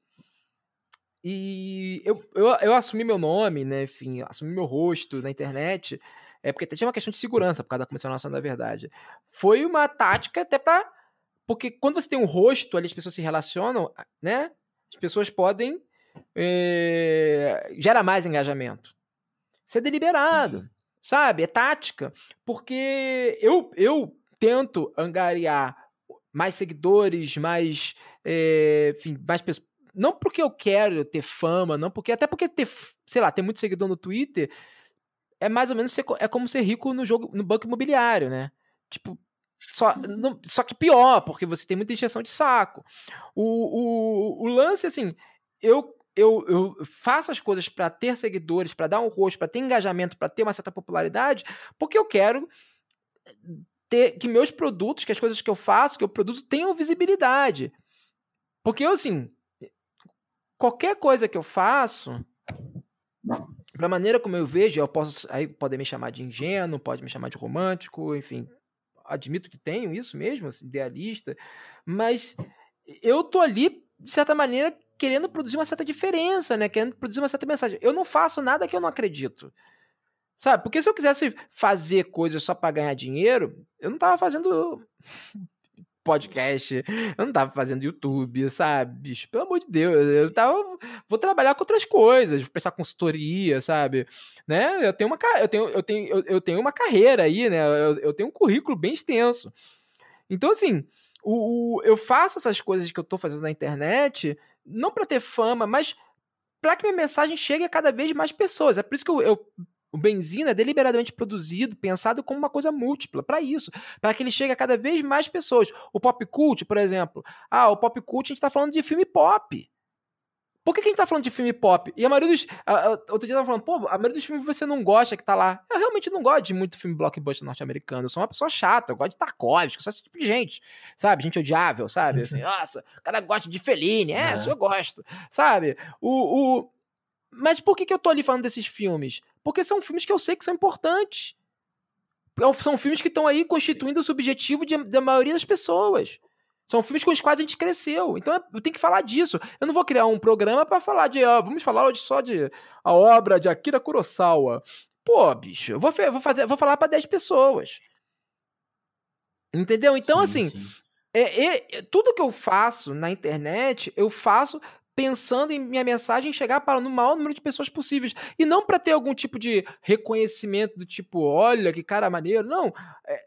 E eu, eu, eu assumi meu nome, né? Enfim, assumi meu rosto na internet é porque tinha uma questão de segurança por causa da Comissão Nacional da Verdade. Foi uma tática até para. Porque quando você tem um rosto ali, as pessoas se relacionam, né? As pessoas podem. É, gera mais engajamento. Isso é deliberado, Sim. sabe? É tática. Porque eu, eu tento angariar mais seguidores, mais. É, enfim, mais pessoas. Não porque eu quero ter fama, não porque. Até porque ter, sei lá, ter muito seguidor no Twitter é mais ou menos ser, é como ser rico no jogo no banco imobiliário, né? Tipo, só, só que pior, porque você tem muita injeção de saco. O, o, o lance, assim, eu, eu, eu faço as coisas para ter seguidores, para dar um rosto, para ter engajamento, para ter uma certa popularidade, porque eu quero ter que meus produtos, que as coisas que eu faço, que eu produzo, tenham visibilidade. Porque eu, assim, qualquer coisa que eu faço, Pra maneira como eu vejo, eu posso. Aí podem me chamar de ingênuo, pode me chamar de romântico, enfim. Admito que tenho isso mesmo, assim, idealista, mas eu tô ali, de certa maneira, querendo produzir uma certa diferença, né? Querendo produzir uma certa mensagem. Eu não faço nada que eu não acredito. Sabe? Porque se eu quisesse fazer coisas só para ganhar dinheiro, eu não tava fazendo podcast, eu não tava fazendo YouTube, sabe? Bicho, pelo amor de Deus, eu tava. Vou trabalhar com outras coisas, prestar consultoria, sabe? Né? Eu tenho uma, eu tenho, eu tenho, eu, eu tenho uma carreira aí, né? Eu, eu, tenho um currículo bem extenso. Então, assim, o, o, eu faço essas coisas que eu tô fazendo na internet, não para ter fama, mas para que minha mensagem chegue a cada vez mais pessoas. É por isso que eu, eu o benzina é deliberadamente produzido, pensado como uma coisa múltipla, para isso, para que ele chegue a cada vez mais pessoas. O pop cult, por exemplo. Ah, o pop cult a gente está falando de filme pop. Por que, que a gente tá falando de filme pop? E a maioria dos. A, a, outro dia eu tava falando, pô, a maioria dos filmes você não gosta que tá lá. Eu realmente não gosto de muito filme blockbuster norte-americano. Eu sou uma pessoa chata, eu gosto de Tarkovsky, eu sou esse tipo de gente. Sabe? Gente odiável, sabe? Assim, nossa, o cara gosta de Fellini. É, é. eu gosto. Sabe? O, o, mas por que, que eu tô ali falando desses filmes? Porque são filmes que eu sei que são importantes. É são filmes que estão aí constituindo o subjetivo de, da maioria das pessoas. São filmes com os quais a gente cresceu. Então eu tenho que falar disso. Eu não vou criar um programa para falar de. Ó, vamos falar hoje só de a obra de Akira Kurosawa. Pô, bicho, eu vou, vou, fazer, vou falar para 10 pessoas. Entendeu? Então, sim, assim, sim. É, é, tudo que eu faço na internet, eu faço pensando em minha mensagem chegar para o maior número de pessoas possíveis. E não para ter algum tipo de reconhecimento do tipo, olha que cara maneiro. Não. É,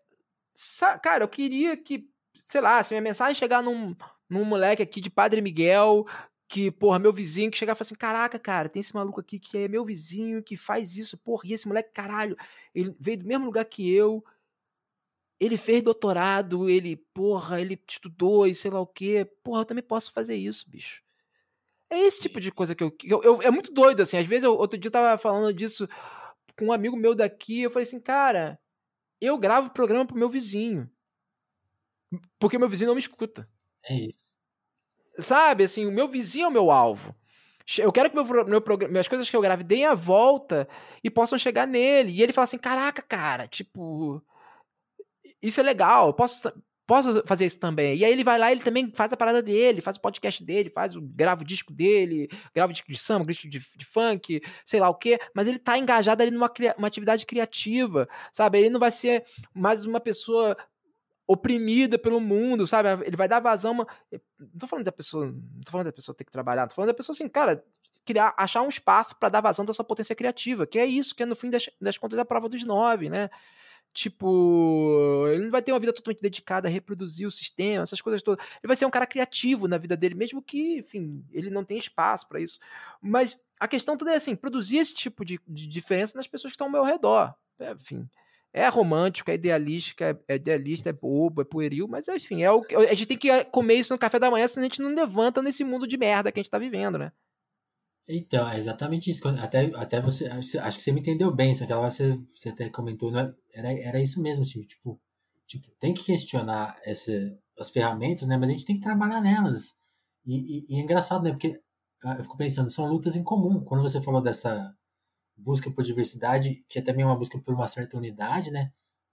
cara, eu queria que, sei lá, se minha mensagem chegar num, num moleque aqui de Padre Miguel, que, porra, meu vizinho que chegar e assim: caraca, cara, tem esse maluco aqui que é meu vizinho, que faz isso, porra, e esse moleque, caralho, ele veio do mesmo lugar que eu. Ele fez doutorado, ele, porra, ele estudou e sei lá o quê. Porra, eu também posso fazer isso, bicho. É esse tipo de coisa que eu, eu, eu, É muito doido, assim. Às vezes, eu, outro dia eu tava falando disso com um amigo meu daqui. Eu falei assim, cara, eu gravo programa pro meu vizinho. Porque meu vizinho não me escuta. É isso. Sabe, assim, o meu vizinho é o meu alvo. Eu quero que meu, meu programa, as coisas que eu grave deem a volta e possam chegar nele. E ele fala assim: caraca, cara, tipo. Isso é legal. Eu posso, posso fazer isso também. E aí ele vai lá, ele também faz a parada dele, faz o podcast dele, faz o grava o disco dele, grava o disco de samba, disco de, de funk, sei lá o quê, mas ele tá engajado ali numa uma atividade criativa, sabe? Ele não vai ser mais uma pessoa oprimida pelo mundo, sabe? Ele vai dar vazão uma... não tô falando da pessoa, não tô falando da pessoa ter que trabalhar, tô falando da pessoa assim, cara, criar, achar um espaço para dar vazão da sua potência criativa, que é isso, que é no fim das, das contas a prova dos nove, né? Tipo, ele não vai ter uma vida totalmente dedicada a reproduzir o sistema, essas coisas todas. Ele vai ser um cara criativo na vida dele, mesmo que, enfim, ele não tenha espaço para isso. Mas a questão toda é assim: produzir esse tipo de, de diferença nas pessoas que estão ao meu redor. É, enfim, é romântico, é idealístico, é, é, idealista, é bobo, é pueril, mas enfim, é o, a gente tem que comer isso no café da manhã, senão a gente não levanta nesse mundo de merda que a gente tá vivendo, né? Então, é exatamente isso. Até, até você. Acho que você me entendeu bem. Naquela hora você, você até comentou. Não é, era, era isso mesmo, tipo, tipo, tipo, tem que questionar essa, as ferramentas, né? Mas a gente tem que trabalhar nelas. E, e, e é engraçado, né? Porque ah, eu fico pensando, são lutas em comum. Quando você falou dessa busca por diversidade, que é também uma busca por uma certa unidade, né?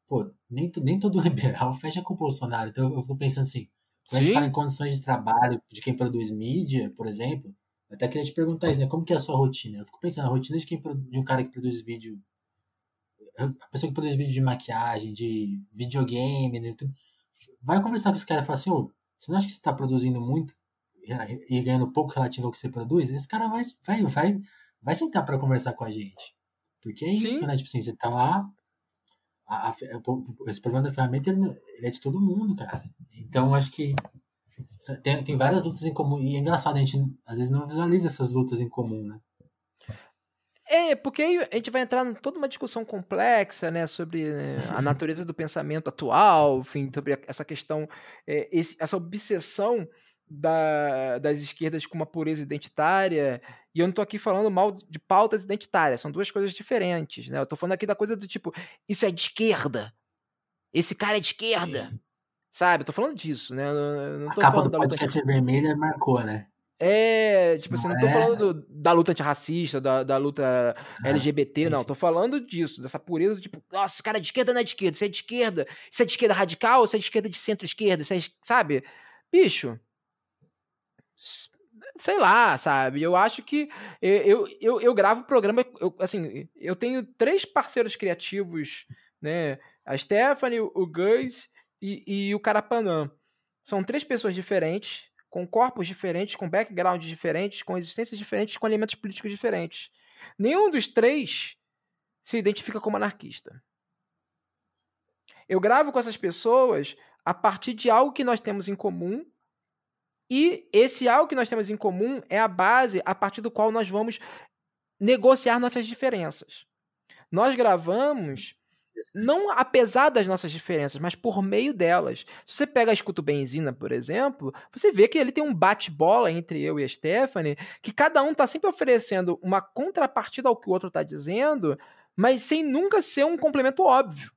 Pô, nem, nem todo (laughs) liberal fecha com o Bolsonaro. Então eu fico pensando assim, quando Sim. a gente fala em condições de trabalho de quem produz mídia, por exemplo, até queria te perguntar isso, né? Como que é a sua rotina? Eu fico pensando, a rotina de, quem, de um cara que produz vídeo, a pessoa que produz vídeo de maquiagem, de videogame, né? vai conversar com esse cara e falar assim, ô, você não acha que você está produzindo muito e ganhando pouco relativo ao que você produz? Esse cara vai, vai, vai, vai sentar para conversar com a gente. Porque é isso, Sim. né? Tipo assim, você tá lá, a, a, esse problema da ferramenta ele, ele, é de todo mundo, cara. Então acho que tem, tem várias lutas em comum. E é engraçado, a gente às vezes não visualiza essas lutas em comum, né? É, porque aí a gente vai entrar em toda uma discussão complexa, né, sobre né, a natureza do pensamento atual, enfim, sobre essa questão, é, esse, essa obsessão da, das esquerdas com uma pureza identitária, e eu não estou aqui falando mal de pautas identitárias, são duas coisas diferentes, né? Eu estou falando aqui da coisa do tipo, isso é de esquerda, esse cara é de esquerda, Sim. Sabe? Eu tô falando disso, né? Eu não tô a capa do podcast luta... vermelha marcou, né? É, tipo assim, não tô é... falando do, da luta antirracista, da, da luta LGBT, sim, não. Tô falando disso, dessa pureza, tipo, nossa, esse cara é de esquerda não é de esquerda, isso é de esquerda, isso é de esquerda radical, isso é de esquerda de centro-esquerda, é, sabe? Bicho, sei lá, sabe? Eu acho que eu, eu, eu gravo programa, eu, assim, eu tenho três parceiros criativos, né? A Stephanie, o Gus e, e o Carapanã. São três pessoas diferentes, com corpos diferentes, com backgrounds diferentes, com existências diferentes, com elementos políticos diferentes. Nenhum dos três se identifica como anarquista. Eu gravo com essas pessoas a partir de algo que nós temos em comum e esse algo que nós temos em comum é a base a partir do qual nós vamos negociar nossas diferenças. Nós gravamos não apesar das nossas diferenças, mas por meio delas. Se você pega a Escuto Benzina, por exemplo, você vê que ele tem um bate-bola entre eu e a Stephanie, que cada um está sempre oferecendo uma contrapartida ao que o outro está dizendo, mas sem nunca ser um complemento óbvio.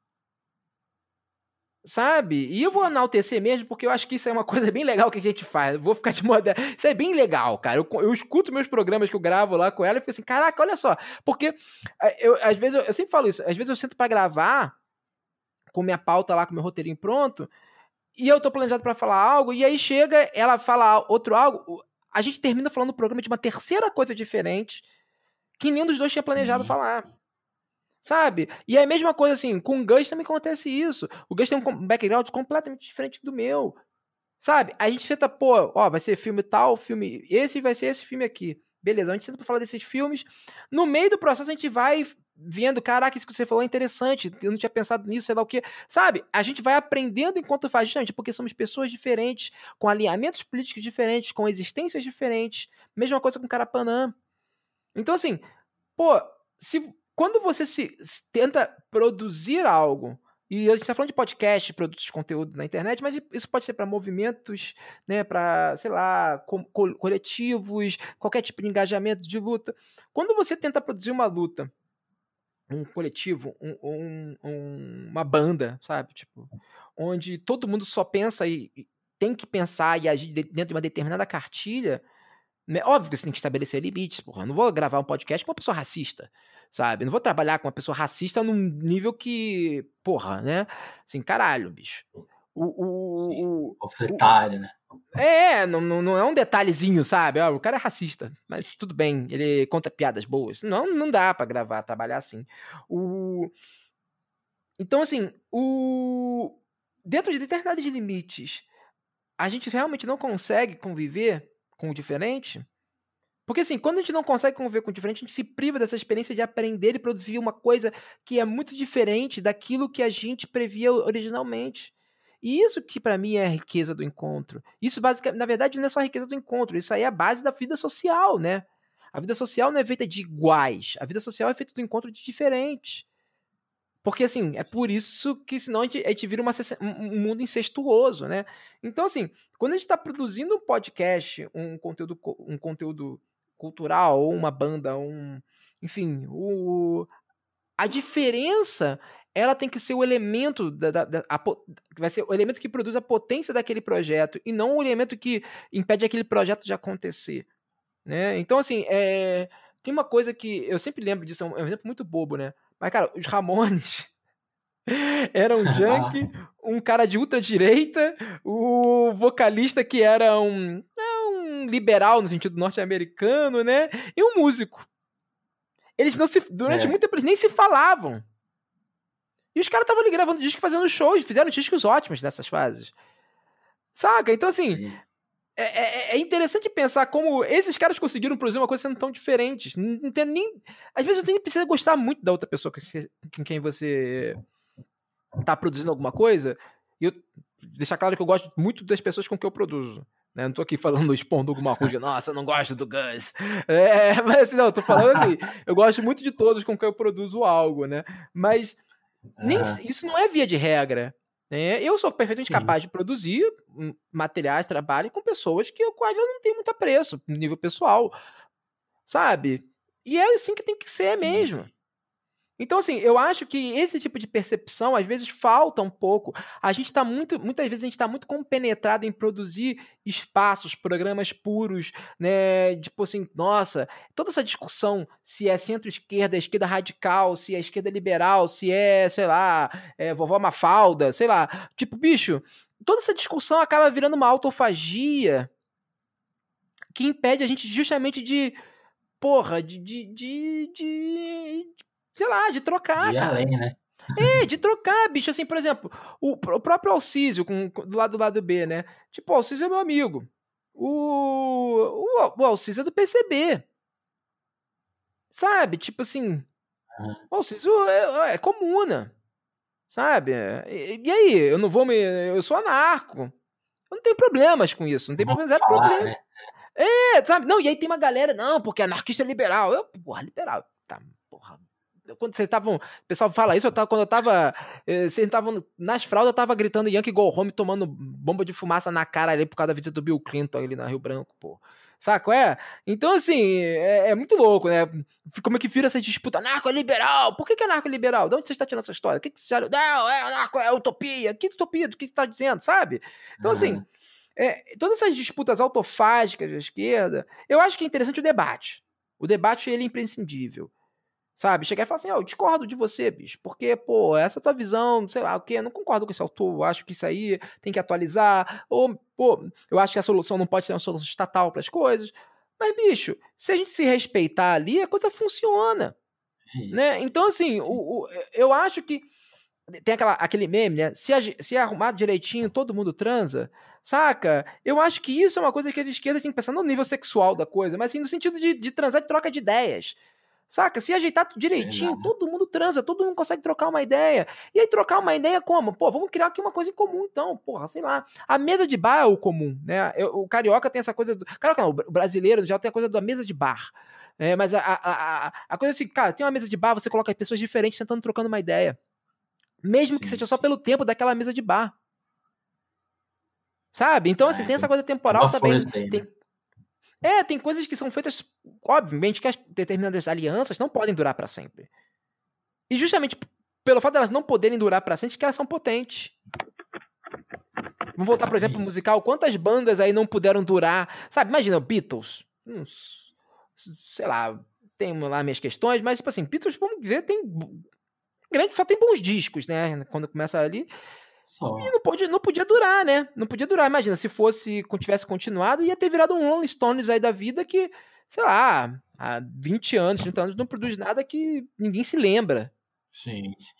Sabe? E eu vou enaltecer mesmo, porque eu acho que isso é uma (laughs) coisa bem legal que a gente faz. Eu vou ficar de (laughs) moda. Isso é bem legal, cara. Eu, eu, escuto meus programas que eu gravo lá com ela e fico assim, caraca, olha só. Porque eh, eu, às vezes, eu, eu sempre falo isso, às vezes eu sento para gravar com minha pauta lá, com meu roteirinho pronto, e eu tô planejado para falar algo, e aí chega, ela fala outro algo, a gente termina falando o programa de uma terceira coisa diferente que nenhum dos dois tinha planejado Sim. falar. Sabe? E é a mesma coisa assim, com o Gus também acontece isso. O Gus tem um background completamente diferente do meu. Sabe? A gente senta, pô, ó, vai ser filme tal, filme. Esse vai ser esse filme aqui. Beleza, a gente senta pra falar desses filmes. No meio do processo a gente vai vendo, caraca, isso que você falou é interessante, eu não tinha pensado nisso, sei lá o que. Sabe? A gente vai aprendendo enquanto faz, gente, porque somos pessoas diferentes, com alinhamentos políticos diferentes, com existências diferentes. Mesma coisa com Carapanã. Então, assim, pô, se quando você se, tenta produzir algo, e a gente está falando de podcast, produtos de conteúdo na internet, mas isso pode ser para movimentos, né, para, sei lá, co coletivos, qualquer tipo de engajamento de luta. Quando você tenta produzir uma luta, um coletivo, um, um, uma banda, sabe? Tipo, onde todo mundo só pensa e, e tem que pensar e agir dentro de uma determinada cartilha, né? Óbvio que você tem que estabelecer limites, porra. Eu não vou gravar um podcast com uma pessoa racista, sabe? Eu não vou trabalhar com uma pessoa racista num nível que, porra, né? Assim, caralho, bicho. O, o, né? É, não, não é um detalhezinho, sabe? Ó, o cara é racista, mas Sim. tudo bem, ele conta piadas boas. Não, não dá para gravar, trabalhar assim. O... Então, assim, o... dentro de determinados limites, a gente realmente não consegue conviver com o diferente. Porque assim, quando a gente não consegue conviver com o diferente, a gente se priva dessa experiência de aprender e produzir uma coisa que é muito diferente daquilo que a gente previa originalmente. E isso que para mim é a riqueza do encontro. Isso basicamente, na verdade, não é só a riqueza do encontro, isso aí é a base da vida social, né? A vida social não é feita de iguais, a vida social é feita do encontro de diferentes. Porque, assim, é por isso que senão a gente, a gente vira uma, um mundo incestuoso, né? Então, assim, quando a gente está produzindo um podcast, um conteúdo, um conteúdo cultural, ou uma banda, um. Enfim, o, a diferença ela tem que ser o elemento da, da, da a, vai ser o elemento que produz a potência daquele projeto e não o elemento que impede aquele projeto de acontecer, né? Então assim, é, tem uma coisa que eu sempre lembro disso, é um, é um exemplo muito bobo, né? Mas cara, os Ramones (laughs) era um junk, (laughs) um cara de ultra-direita, o vocalista que era um, é um liberal no sentido norte-americano, né? E um músico. Eles não se. Durante é. muito tempo eles nem se falavam. E os caras estavam ali gravando disco fazendo shows, fizeram discos ótimos nessas fases. Saca? Então, assim. É, é, é, interessante pensar como esses caras conseguiram produzir uma coisa sendo tão diferentes. Não, não tem nem. Às vezes você nem precisa gostar muito da outra pessoa com quem você tá produzindo alguma coisa. E eu deixar claro que eu gosto muito das pessoas com que eu produzo. Né? Não tô aqui falando, (laughs) expondo alguma coisa, nossa, eu não gosto do Gus. É, (laughs) mas assim, não, eu tô falando assim, eu gosto muito de todos com que eu produzo algo, né? Mas nem, isso não é via de regra. Né? Eu sou perfeitamente Sim. capaz de produzir materiais, trabalho com pessoas que eu quase não tenho muito apreço no nível pessoal, sabe? E é assim que tem que ser mesmo. Então, assim, eu acho que esse tipo de percepção, às vezes, falta um pouco. A gente está muito, muitas vezes, a gente está muito compenetrado em produzir espaços, programas puros, né? Tipo assim, nossa, toda essa discussão se é centro-esquerda, esquerda radical, se é esquerda liberal, se é, sei lá, é, vovó Mafalda, sei lá. Tipo, bicho, toda essa discussão acaba virando uma autofagia que impede a gente justamente de porra, de, de, de, de, sei lá, de trocar. De além, né? É, de trocar, bicho. Assim, por exemplo, o, o próprio Alcísio, com, do lado do lado B, né? Tipo, o Alcísio é meu amigo. O, o, o Alcísio é do PCB. Sabe? Tipo assim. O Alcísio é, é comuna. Sabe? E, e, aí? Eu não vou me. Eu sou anarco. Eu não tenho problemas com isso. Não tem problema. problema. Né? É, sabe? Não, e aí tem uma galera, não, porque anarquista é liberal. Eu, porra, liberal. Tá, porra, quando vocês estavam. O pessoal fala isso, eu tava, quando eu tava. Eh, vocês estavam. Nas fraldas, eu tava gritando Yankee Go Home, tomando bomba de fumaça na cara ali por causa da visita do Bill Clinton ali na Rio Branco, pô. Saco? É? Então, assim, é, é, muito louco, né? Como é que vira essa disputa? Narco-liberal! Por que, que é narco-liberal? De onde você está tirando essa história? O que, que você já... Não, é narco, é utopia. Que utopia? Do que você está dizendo, sabe? Então, uhum. assim, é, todas essas disputas autofágicas da esquerda, eu acho que é interessante o debate. O debate, ele é imprescindível. Sabe? Chegar e falar assim, ó, oh, eu discordo de você, bicho, porque, pô, essa tua visão, sei lá, o quê, eu não concordo com esse autor, eu acho que isso aí tem que atualizar, ou, pô, eu acho que a solução não pode ser uma solução estatal para as coisas. Mas, bicho, se a gente se respeitar ali, a coisa funciona. É né? Então, assim, o, o, eu acho que tem aquela, aquele meme, né? Se, se arrumar direitinho, todo mundo transa, saca? Eu acho que isso é uma coisa que a esquerda tem que pensar no nível sexual da coisa, mas assim, no sentido de, de transar de troca de ideias. Saca? Se ajeitar direitinho, todo mundo transa, todo mundo consegue trocar uma ideia. E aí, trocar uma ideia como? Pô, vamos criar aqui uma coisa em comum, então. Porra, sei lá. A mesa de bar é o comum, né? O carioca tem essa coisa do. Carioca não, o brasileiro já tem a coisa da mesa de bar. É, mas a, a, a, a, coisa é assim, cara, tem uma mesa de bar, você coloca pessoas diferentes sentando trocando uma ideia. Mesmo sim, que seja sim. só pelo tempo daquela mesa de bar. Sabe? Então, assim, é, tem essa coisa temporal também. Aí, tem, né? É, tem coisas que são feitas, obviamente, que as determinadas alianças não podem durar para sempre. E justamente pelo fato delas de não poderem durar para sempre, que elas são potentes. Vamos voltar, por exemplo, musical. Quantas bandas aí não puderam durar? Sabe, imagina, Beatles. Uns, sei lá, tem lá minhas questões, mas, tipo assim, Beatles, vamos ver, tem. Grande, só tem bons discos, né? Quando começa ali. Só. E não, pode, não podia durar, né? Não podia durar. Imagina, se fosse, tivesse continuado, ia ter virado um Rolling Stones aí da vida que, sei lá, há 20 anos, 30 anos, não produz nada que ninguém se lembra. Sim, sim.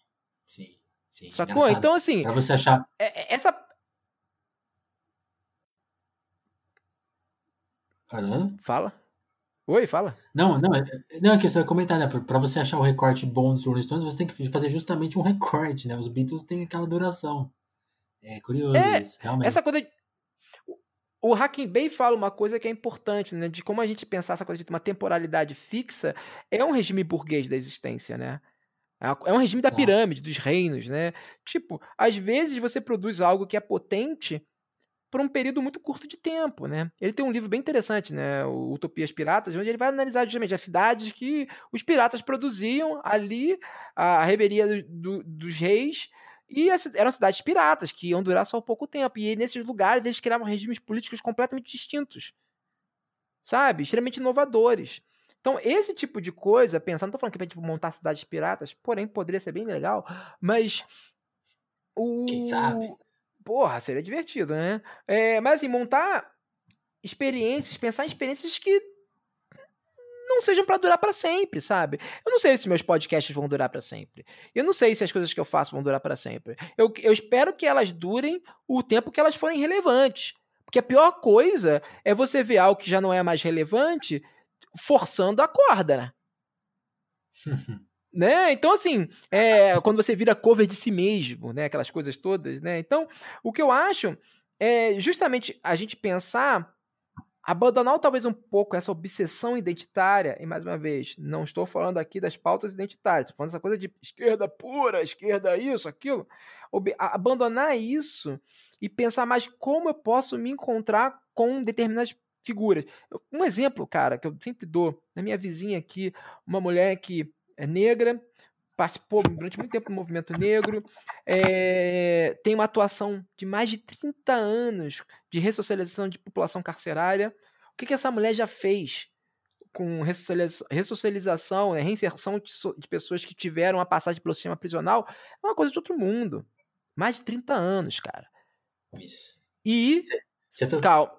Sim. sim. Sacou? Engraçado. Então, assim. Pra você achar. É, é, essa. Caramba. Fala. Oi, fala. Não, não, é, não, é que você vai comentar, né? Pra você achar o recorte bom dos Rolling Stones, você tem que fazer justamente um recorte, né? Os Beatles têm aquela duração. É curioso é, isso, realmente. Essa coisa. De... O Hacking Bay fala uma coisa que é importante, né? De como a gente pensar essa coisa de uma temporalidade fixa é um regime burguês da existência, né? É, é um regime da pirâmide, dos reinos, né? Tipo, às vezes você produz algo que é potente por um período muito curto de tempo, né? Ele tem um livro bem interessante, né? Utopias Piratas, onde ele vai analisar justamente as cidades que os piratas produziam ali, a reveria do, do, dos reis, e eram cidades piratas, que iam durar só pouco tempo. E nesses lugares eles criavam regimes políticos completamente distintos. Sabe? Extremamente inovadores. Então, esse tipo de coisa, pensando, não tô falando que a gente montar cidades piratas, porém poderia ser bem legal, mas. O... Quem sabe? Porra, seria divertido, né? É, mas assim, montar experiências, pensar em experiências que não sejam para durar para sempre, sabe? Eu não sei se meus podcasts vão durar para sempre. Eu não sei se as coisas que eu faço vão durar para sempre. Eu, eu espero que elas durem o tempo que elas forem relevantes. Porque a pior coisa é você ver algo que já não é mais relevante forçando a corda, né? (laughs) né? Então, assim, é, quando você vira cover de si mesmo, né? Aquelas coisas todas, né? Então, o que eu acho é justamente a gente pensar, abandonar talvez um pouco essa obsessão identitária, e mais uma vez, não estou falando aqui das pautas identitárias, estou falando dessa coisa de esquerda pura, esquerda isso, aquilo. Abandonar isso e pensar mais como eu posso me encontrar com determinadas figuras. Um exemplo, cara, que eu sempre dou, na minha vizinha aqui, uma mulher que é negra, participou durante muito tempo do movimento negro, é, tem uma atuação de mais de 30 anos de ressocialização de população carcerária. O que, que essa mulher já fez com ressocialização, né, reinserção de, de, pessoas que tiveram a passagem pelo sistema prisional? É uma coisa de outro mundo. Mais de 30 anos, cara. Isso. E. Você, tá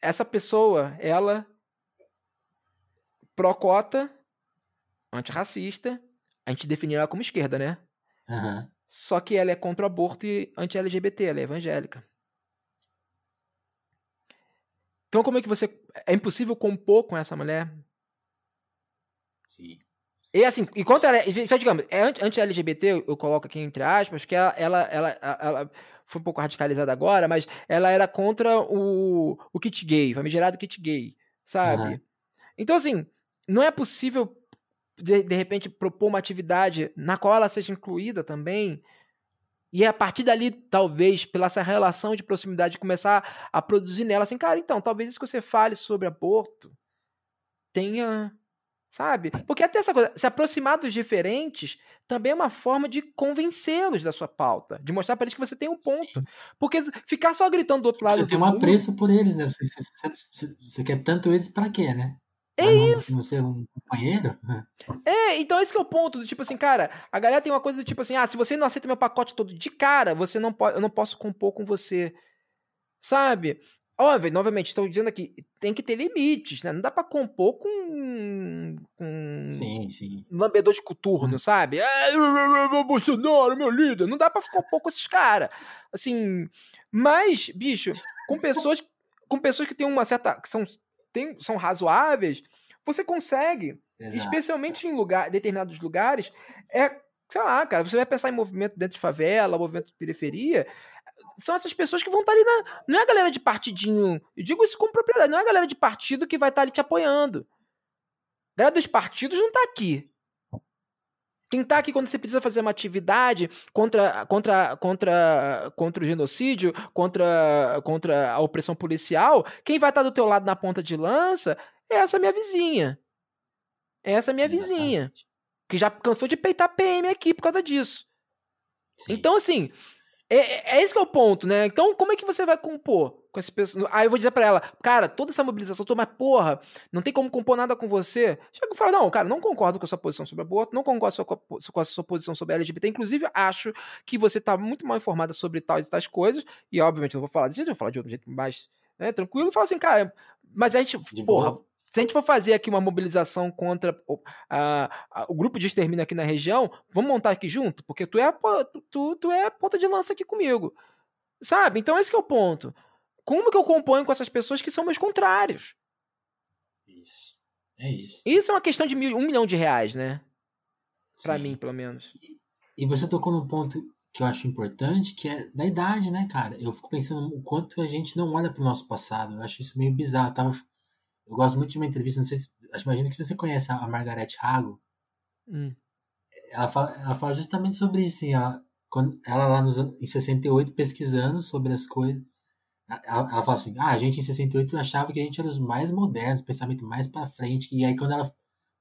essa pessoa, ela pró-cota, antirracista, a gente define ela como esquerda, né? Uhum. Só que ela é contra o aborto e anti-LGBT, ela é evangélica. Então como é que você... É impossível compor com essa mulher? Sim. E assim, e contra ela, só digamos, é anti-LGBT, eu coloco aqui entre aspas, que ela, ela, ela, ela foi um pouco radicalizada agora, mas ela era contra o, o kit gay, famigerado kit gay, sabe? Uhum. Então, assim, não é possível, de, de repente, propor uma atividade na qual ela seja incluída também, e a partir dali, talvez, pela essa relação de proximidade, começar a produzir nela assim, cara, então, talvez isso que você fale sobre aborto tenha Sabe? Porque até essa coisa, se aproximar dos diferentes também é uma forma de convencê-los da sua pauta, de mostrar para eles que você tem um ponto. Sim. Porque ficar só gritando do outro lado. Você tem um apreço por eles, né? Você, você, você, você quer tanto eles para quê, né? É pra isso. Não ser um companheiro? (laughs) É, então esse é o ponto. Do tipo assim, cara, a galera tem uma coisa do tipo assim: ah, se você não aceita meu pacote todo de cara, você não pode, eu não posso compor com você. Sabe? Óbvio, novamente, estou dizendo aqui, tem que ter limites, né? Não dá para compor com, com sim, sim. um lambedor de coturno, hum. sabe? É, Bolsonaro, meu líder. Não dá para compor com esses caras. Assim, mas, bicho, com pessoas com pessoas que têm uma certa que são tem, são razoáveis, você consegue, Exato. especialmente em lugar, determinados lugares, é, sei lá, cara, você vai pensar em movimento dentro de favela, movimento de periferia, são essas pessoas que vão estar tá ali na. Não é a galera de partidinho. Eu digo isso com propriedade. Não é a galera de partido que vai estar tá ali te apoiando. A galera dos partidos não está aqui. Quem está aqui quando você precisa fazer uma atividade contra, contra, contra, contra o genocídio, contra, contra a opressão policial, quem vai estar do teu lado na ponta de lança é essa minha vizinha. É essa minha Exatamente. vizinha. Que já cansou de peitar PM aqui por causa disso. Sim. Então, assim, é, é, é esse que é o ponto, né? Então, como é que você vai compor com esse pessoas? Aí eu vou dizer para ela, cara, toda essa mobilização, tô, mas porra, não tem como compor nada com você. Chega e fala, não, cara, não concordo com a sua posição sobre aborto, não concordo com a sua posição sobre LGBT. Inclusive, acho que você tá muito mal informada sobre tais e tais coisas. E, obviamente, eu não vou falar desse jeito, eu vou falar de outro jeito mais né, tranquilo. E fala assim, cara, mas a gente, de porra, boa se a gente for fazer aqui uma mobilização contra o, a, a, o grupo de extermínio aqui na região, vamos montar aqui junto? Porque tu é a, tu, tu é ponta de lança aqui comigo. Sabe? Então esse é o ponto. Como que eu componho com essas pessoas que são meus contrários? Isso. É isso. Isso é uma questão de mil, um milhão de reais, né? Para mim, pelo menos. E, e você tocou num ponto que eu acho importante, que é da idade, né, cara? Eu fico pensando o quanto a gente não olha pro nosso passado. Eu acho isso meio bizarro. Eu tava eu gosto muito de uma entrevista, não sei se. Imagino que você conhece a Margaret Hago. Hum. Ela, fala, ela fala justamente sobre isso. Assim, ela, quando, ela lá nos, em 68 pesquisando sobre as coisas. Ela, ela fala assim, ah, a gente em 68 achava que a gente era os mais modernos, pensamento mais para frente. E aí quando ela,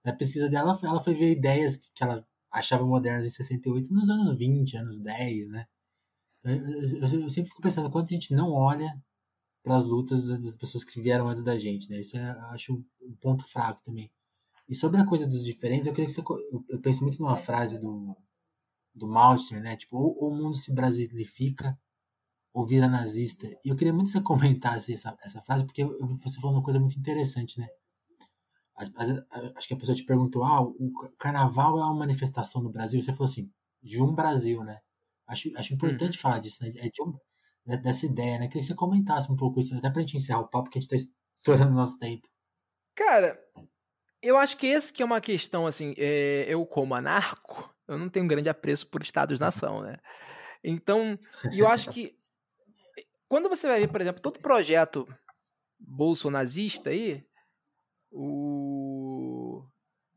na pesquisa dela, ela foi ver ideias que ela achava modernas em 68 nos anos 20, anos 10, né? Eu, eu, eu sempre fico pensando quanto a gente não olha para as lutas das pessoas que vieram antes da gente, né? Isso é, acho um ponto fraco também. E sobre a coisa dos diferentes, eu queria que você. Eu, penso muito numa frase do, do Maltner, né? Tipo, ou, ou o mundo se brasilifica ou vira nazista. E eu queria muito que você (laughs) comentasse essa, essa frase, porque você falou uma coisa muito interessante, né? As, as, acho que a pessoa te perguntou: ah, o carnaval é uma manifestação no Brasil? Você falou assim, de um Brasil, né? Acho, acho importante hum. falar disso, né? É de um, dessa ideia, né? Queria que você comentasse um pouco isso, até pra gente encerrar o papo, porque a gente tá estourando nosso tempo. Cara, eu acho que esse que é uma questão, assim, é, eu como anarco, eu não tenho um grande apreço por Estados-nação, né? Então, eu acho que quando você vai ver, por exemplo, todo projeto bolsonazista aí, o...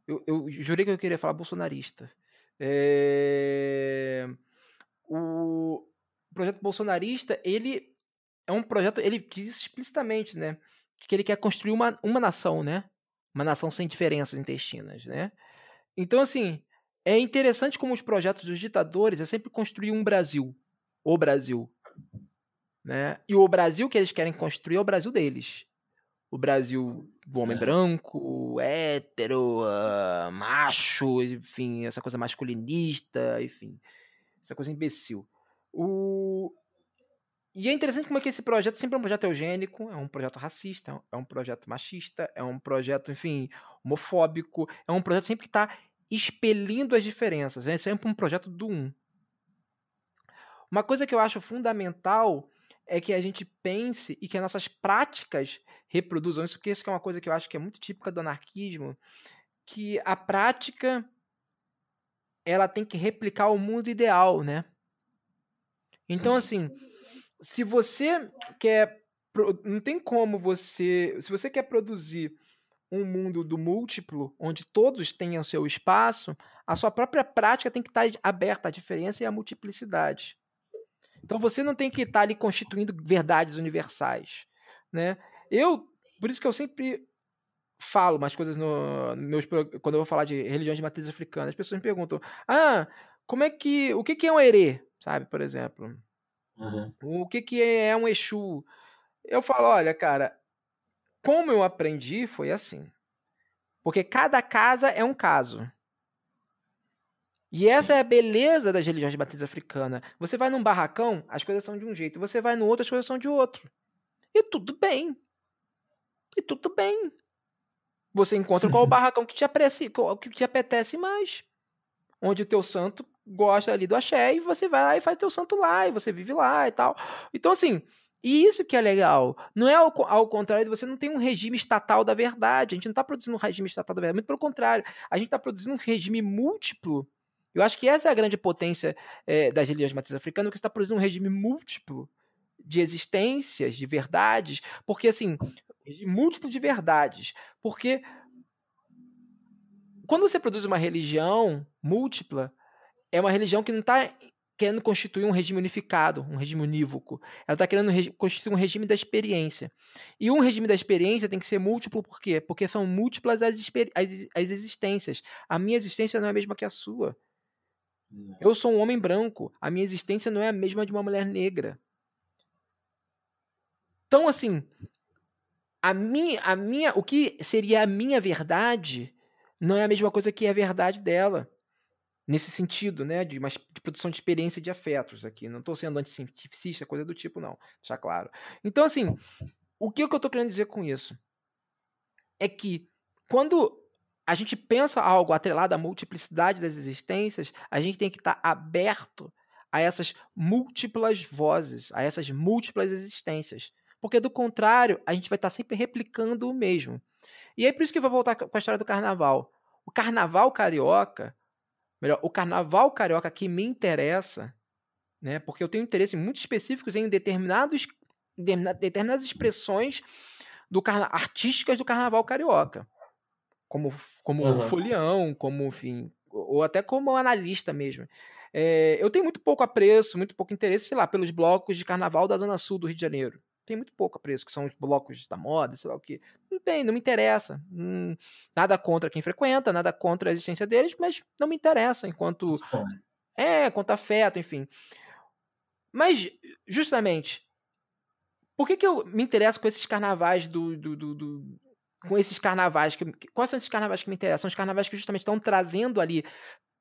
Eu, eu jurei que eu queria falar bolsonarista. É... O projeto bolsonarista, ele é um projeto, ele diz explicitamente, né? Que ele quer construir uma, uma nação, né? Uma nação sem diferenças intestinas, né? Então, assim, é interessante como os projetos dos ditadores é sempre construir um Brasil. O Brasil. Né? E o Brasil que eles querem construir é o Brasil deles. O Brasil do homem é. branco, hétero, uh, macho, enfim, essa coisa masculinista, enfim, essa coisa imbecil. O... E é interessante como é que esse projeto sempre é um projeto eugênico, é um projeto racista, é um projeto machista, é um projeto, enfim, homofóbico, é um projeto sempre que está expelindo as diferenças, é sempre um projeto do um. Uma coisa que eu acho fundamental é que a gente pense e que as nossas práticas reproduzam isso, porque isso é uma coisa que eu acho que é muito típica do anarquismo, que a prática ela tem que replicar o mundo ideal, né? Então, Sim. assim, se você quer. Não tem como você. Se você quer produzir um mundo do múltiplo, onde todos tenham seu espaço, a sua própria prática tem que estar aberta à diferença e à multiplicidade. Então você não tem que estar ali constituindo verdades universais, né? Eu, por isso que eu sempre falo umas coisas no, no meus quando eu vou falar de religiões de matriz africana, as pessoas me perguntam: "Ah, como é que o que que é um herê?", sabe, por exemplo? Uhum. O que que é um exu? Eu falo, olha, cara, como eu aprendi foi assim. Porque cada casa é um caso. E essa Sim. é a beleza das religiões de matriz africana. Você vai num barracão, as coisas são de um jeito. Você vai no outro, as coisas são de outro. E tudo bem. E tudo bem. Você encontra qual o (laughs) barracão que te, aprecie, que te apetece mais. Onde o teu santo gosta ali do axé e você vai lá e faz teu santo lá e você vive lá e tal. Então, assim, e isso que é legal. Não é ao, ao contrário de você não tem um regime estatal da verdade. A gente não está produzindo um regime estatal da verdade. Muito pelo contrário. A gente está produzindo um regime múltiplo eu acho que essa é a grande potência é, das religiões de matriz africana, que está produzindo um regime múltiplo de existências, de verdades, porque assim, múltiplo de verdades, porque quando você produz uma religião múltipla, é uma religião que não está querendo constituir um regime unificado, um regime unívoco. Ela está querendo constituir um regime da experiência. E um regime da experiência tem que ser múltiplo, por quê? Porque são múltiplas as, as, as existências. A minha existência não é a mesma que a sua. Eu sou um homem branco. A minha existência não é a mesma de uma mulher negra. Então, assim, a minha, a minha, o que seria a minha verdade não é a mesma coisa que a verdade dela. Nesse sentido, né? De, uma, de produção de experiência de afetos aqui. Não estou sendo anticientificista, coisa do tipo, não. Deixar claro. Então, assim, o que, que eu estou querendo dizer com isso? É que quando a gente pensa algo atrelado à multiplicidade das existências, a gente tem que estar aberto a essas múltiplas vozes, a essas múltiplas existências. Porque, do contrário, a gente vai estar sempre replicando o mesmo. E é por isso que eu vou voltar com a história do carnaval. O carnaval carioca, melhor, o carnaval carioca que me interessa, né, porque eu tenho interesse muito específicos em determinados, determinadas expressões do carna, artísticas do carnaval carioca como, como uhum. folião, como, enfim, ou até como analista mesmo. É, eu tenho muito pouco apreço, muito pouco interesse, sei lá, pelos blocos de carnaval da Zona Sul do Rio de Janeiro. Tem muito pouco apreço, que são os blocos da moda, sei lá o que. Não tem, não me interessa. Hum, nada contra quem frequenta, nada contra a existência deles, mas não me interessa enquanto. É, quanto afeto, enfim. Mas, justamente, por que, que eu me interesso com esses carnavais do, do, do, do com esses carnavais. Que, quais são esses carnavais que me interessam? São os carnavais que justamente estão trazendo ali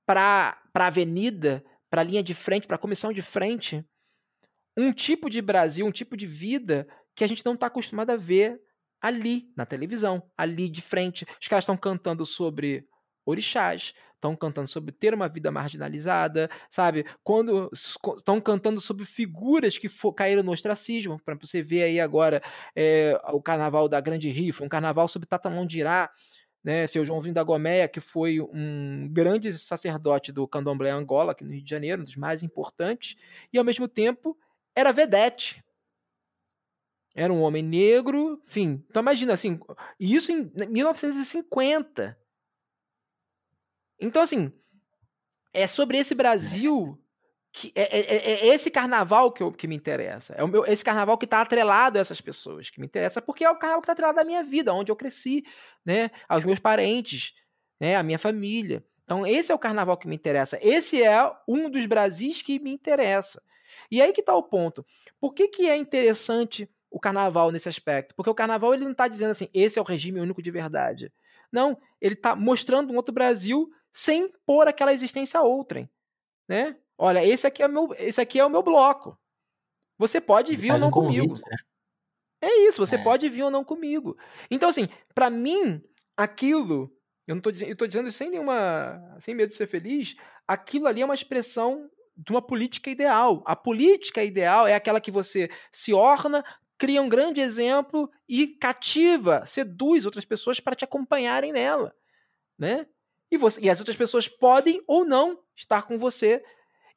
para a avenida, para a linha de frente, para a comissão de frente, um tipo de Brasil, um tipo de vida que a gente não está acostumado a ver ali na televisão, ali de frente. Os caras estão cantando sobre orixás, estão cantando sobre ter uma vida marginalizada, sabe? Quando estão cantando sobre figuras que for, caíram no ostracismo, para você ver aí agora é, o carnaval da Grande Rifa, um carnaval sobre Tata Mondirá, né, seu Joãozinho da Gomeia, que foi um grande sacerdote do candomblé Angola, aqui no Rio de Janeiro, um dos mais importantes, e ao mesmo tempo era vedete. Era um homem negro, enfim. Então imagina assim, isso em 1950. Então, assim, é sobre esse Brasil que é, é, é, é esse carnaval que, eu, que me interessa. É o meu, esse carnaval que está atrelado a essas pessoas que me interessa, porque é o carnaval que está atrelado à minha vida, onde eu cresci, né? Aos meus parentes, né? À minha família. Então, esse é o carnaval que me interessa. Esse é um dos Brasis que me interessa. E aí que está o ponto. Por que, que é interessante o carnaval nesse aspecto? Porque o carnaval ele não está dizendo assim, esse é o regime único de verdade. Não, ele está mostrando um outro Brasil sem pôr aquela existência a outrem, né? Olha, esse aqui é meu, esse aqui é o meu bloco. Você pode Ele vir ou não um comigo. Convite, né? É isso, você é. pode vir ou não comigo. Então, assim, para mim, aquilo, eu não tô dizendo, eu tô dizendo sem nenhuma, sem medo de ser feliz, aquilo ali é uma expressão de uma política ideal. A política ideal é aquela que você se orna, cria um grande exemplo e cativa, seduz outras pessoas para te acompanharem nela, né? E, você, e as outras pessoas podem ou não estar com você.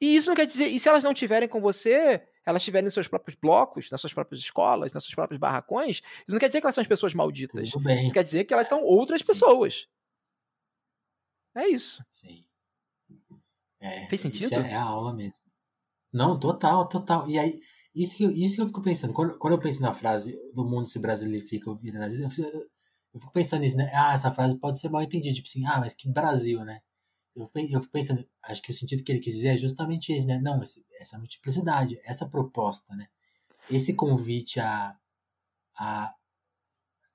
E isso não quer dizer. E se elas não estiverem com você, elas estiverem nos seus próprios blocos, nas suas próprias escolas, nas suas próprias barracões, isso não quer dizer que elas são as pessoas malditas. Isso quer dizer que elas são outras Sim. pessoas. É isso. Sim. É, Fez sentido? Isso é, é, a aula mesmo. Não, total, total. E aí, isso que, isso que eu fico pensando. Quando, quando eu penso na frase do mundo se brasilifica, eu, eu, eu fico pensando nisso, né? Ah, essa frase pode ser mal entendida, tipo assim, ah, mas que Brasil, né? Eu, eu fico pensando, acho que o sentido que ele quis dizer é justamente esse, né? Não, esse, essa multiplicidade, essa proposta, né? Esse convite a, a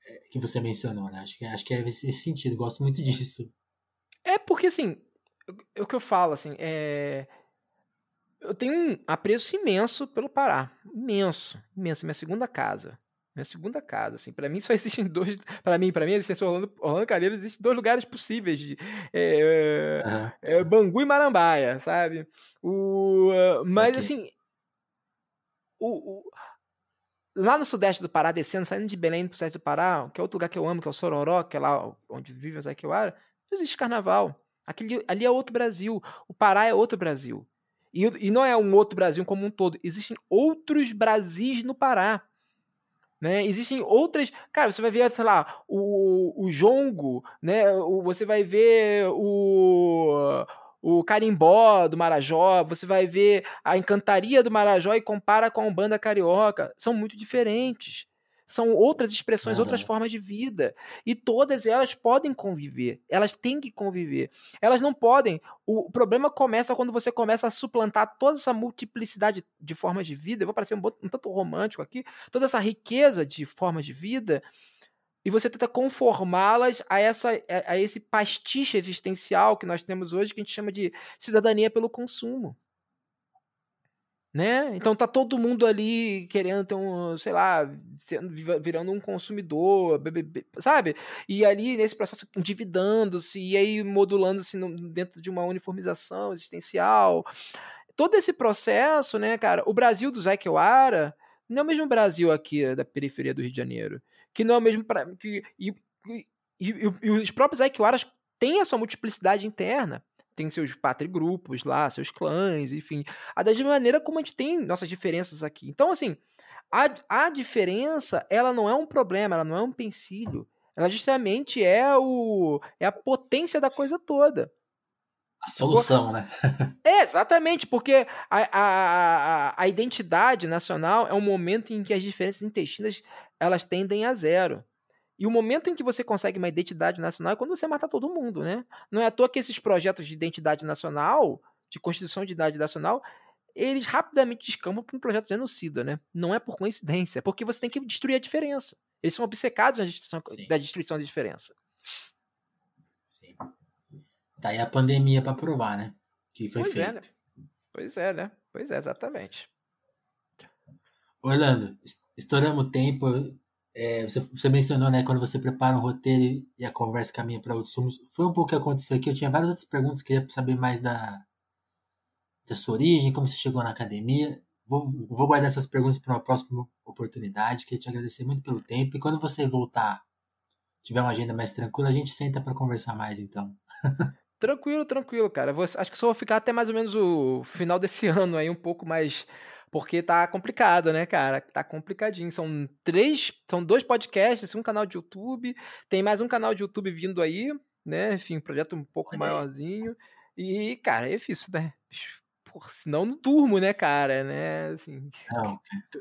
é, que você mencionou, né? Acho que, acho que é esse sentido, gosto muito (laughs) disso. É porque, assim, o que eu falo, assim, é... Eu tenho um apreço imenso pelo Pará. Imenso, imenso. Minha segunda casa. Minha segunda casa, assim. Para mim só (laughs) existem dois. Para mim, para mim, existem Orlando, Orlando Calheiros, existem dois lugares possíveis de é, uhum. é, Bangu e Marambaia, sabe? O, uh, mas assim, o, o, lá no sudeste do Pará, descendo, saindo de Belém pro sudeste do Pará, que é outro lugar que eu amo, que é o Sororó, que é lá onde vive o Zequiwara, não existe carnaval. Aquele, ali é outro Brasil. O Pará é outro Brasil. E, e não é um outro Brasil como um todo. Existem outros Brasis no Pará. Né? Existem outras. Cara, você vai ver, sei lá, o, o jongo, né? O, você vai ver o, o carimbó do Marajó, você vai ver a encantaria do Marajó e compara com a Umbanda Carioca. São muito diferentes são outras expressões, uhum. outras formas de vida. E todas elas podem conviver. Elas têm que conviver. Elas não podem. O problema começa quando você começa a suplantar toda essa multiplicidade de formas de vida. Eu vou parecer um, um tanto romântico aqui. Toda essa riqueza de formas de vida. E você tenta conformá-las a, essa, a esse pastiche existencial que nós temos hoje, que a gente chama de cidadania pelo consumo né? Então tá todo mundo ali querendo ter um, sei lá, sendo, virando um consumidor, sabe? E ali nesse processo endividando-se e aí modulando-se dentro de uma uniformização existencial. Todo esse processo, né, cara? O Brasil do Zé não é o mesmo Brasil aqui da periferia do Rio de Janeiro, que não é o mesmo que e, e, e, e, os próprios Zé têm a sua multiplicidade interna tem seus patrigrupos lá, seus clãs, enfim. A da mesma maneira como a gente tem nossas diferenças aqui. Então, assim, a, a diferença, ela não é um problema, ela não é um pensilho. Ela justamente é, o, é a potência da coisa toda. A solução, né? É, exatamente, porque a, a, a, a, identidade nacional é um momento em que as diferenças intestinas elas tendem a zero. E o momento em que você consegue uma identidade nacional é quando você mata todo mundo, né? Não é à toa que esses projetos de identidade nacional, de constituição de identidade nacional, eles rapidamente descambam para um projeto genocida, né? Não é por coincidência, é porque você tem que destruir a diferença. Eles são obcecados na destruição, da destruição da diferença. Sim. Tá aí a pandemia para provar, né? Que foi pois feito. É, né? Pois é, né? Pois é, exatamente. Orlando, estouramos o tempo. É, você, você, mencionou, né, quando você prepara um roteiro e a conversa caminha para outros sumos. Foi um pouco o que aconteceu aqui. Eu tinha várias outras perguntas, queria saber mais da, da sua origem, como você chegou na academia. Vou, vou guardar essas perguntas para uma próxima oportunidade. Queria te agradecer muito pelo tempo. E quando você voltar, tiver uma agenda mais tranquila, a gente senta para conversar mais, então. (laughs) Tranquilo, tranquilo, cara. Vou, acho que só vou ficar até mais ou menos o final desse (laughs) ano aí, um pouco mais. Porque tá complicado, né, cara? Tá complicadinho. São três. São dois podcasts, um canal de YouTube. Tem mais um canal de YouTube vindo aí, né? Enfim, um projeto um pouco Olha maiorzinho. E, cara, é difícil, né? Por, senão não durmo, né, cara? Né? Assim... Não,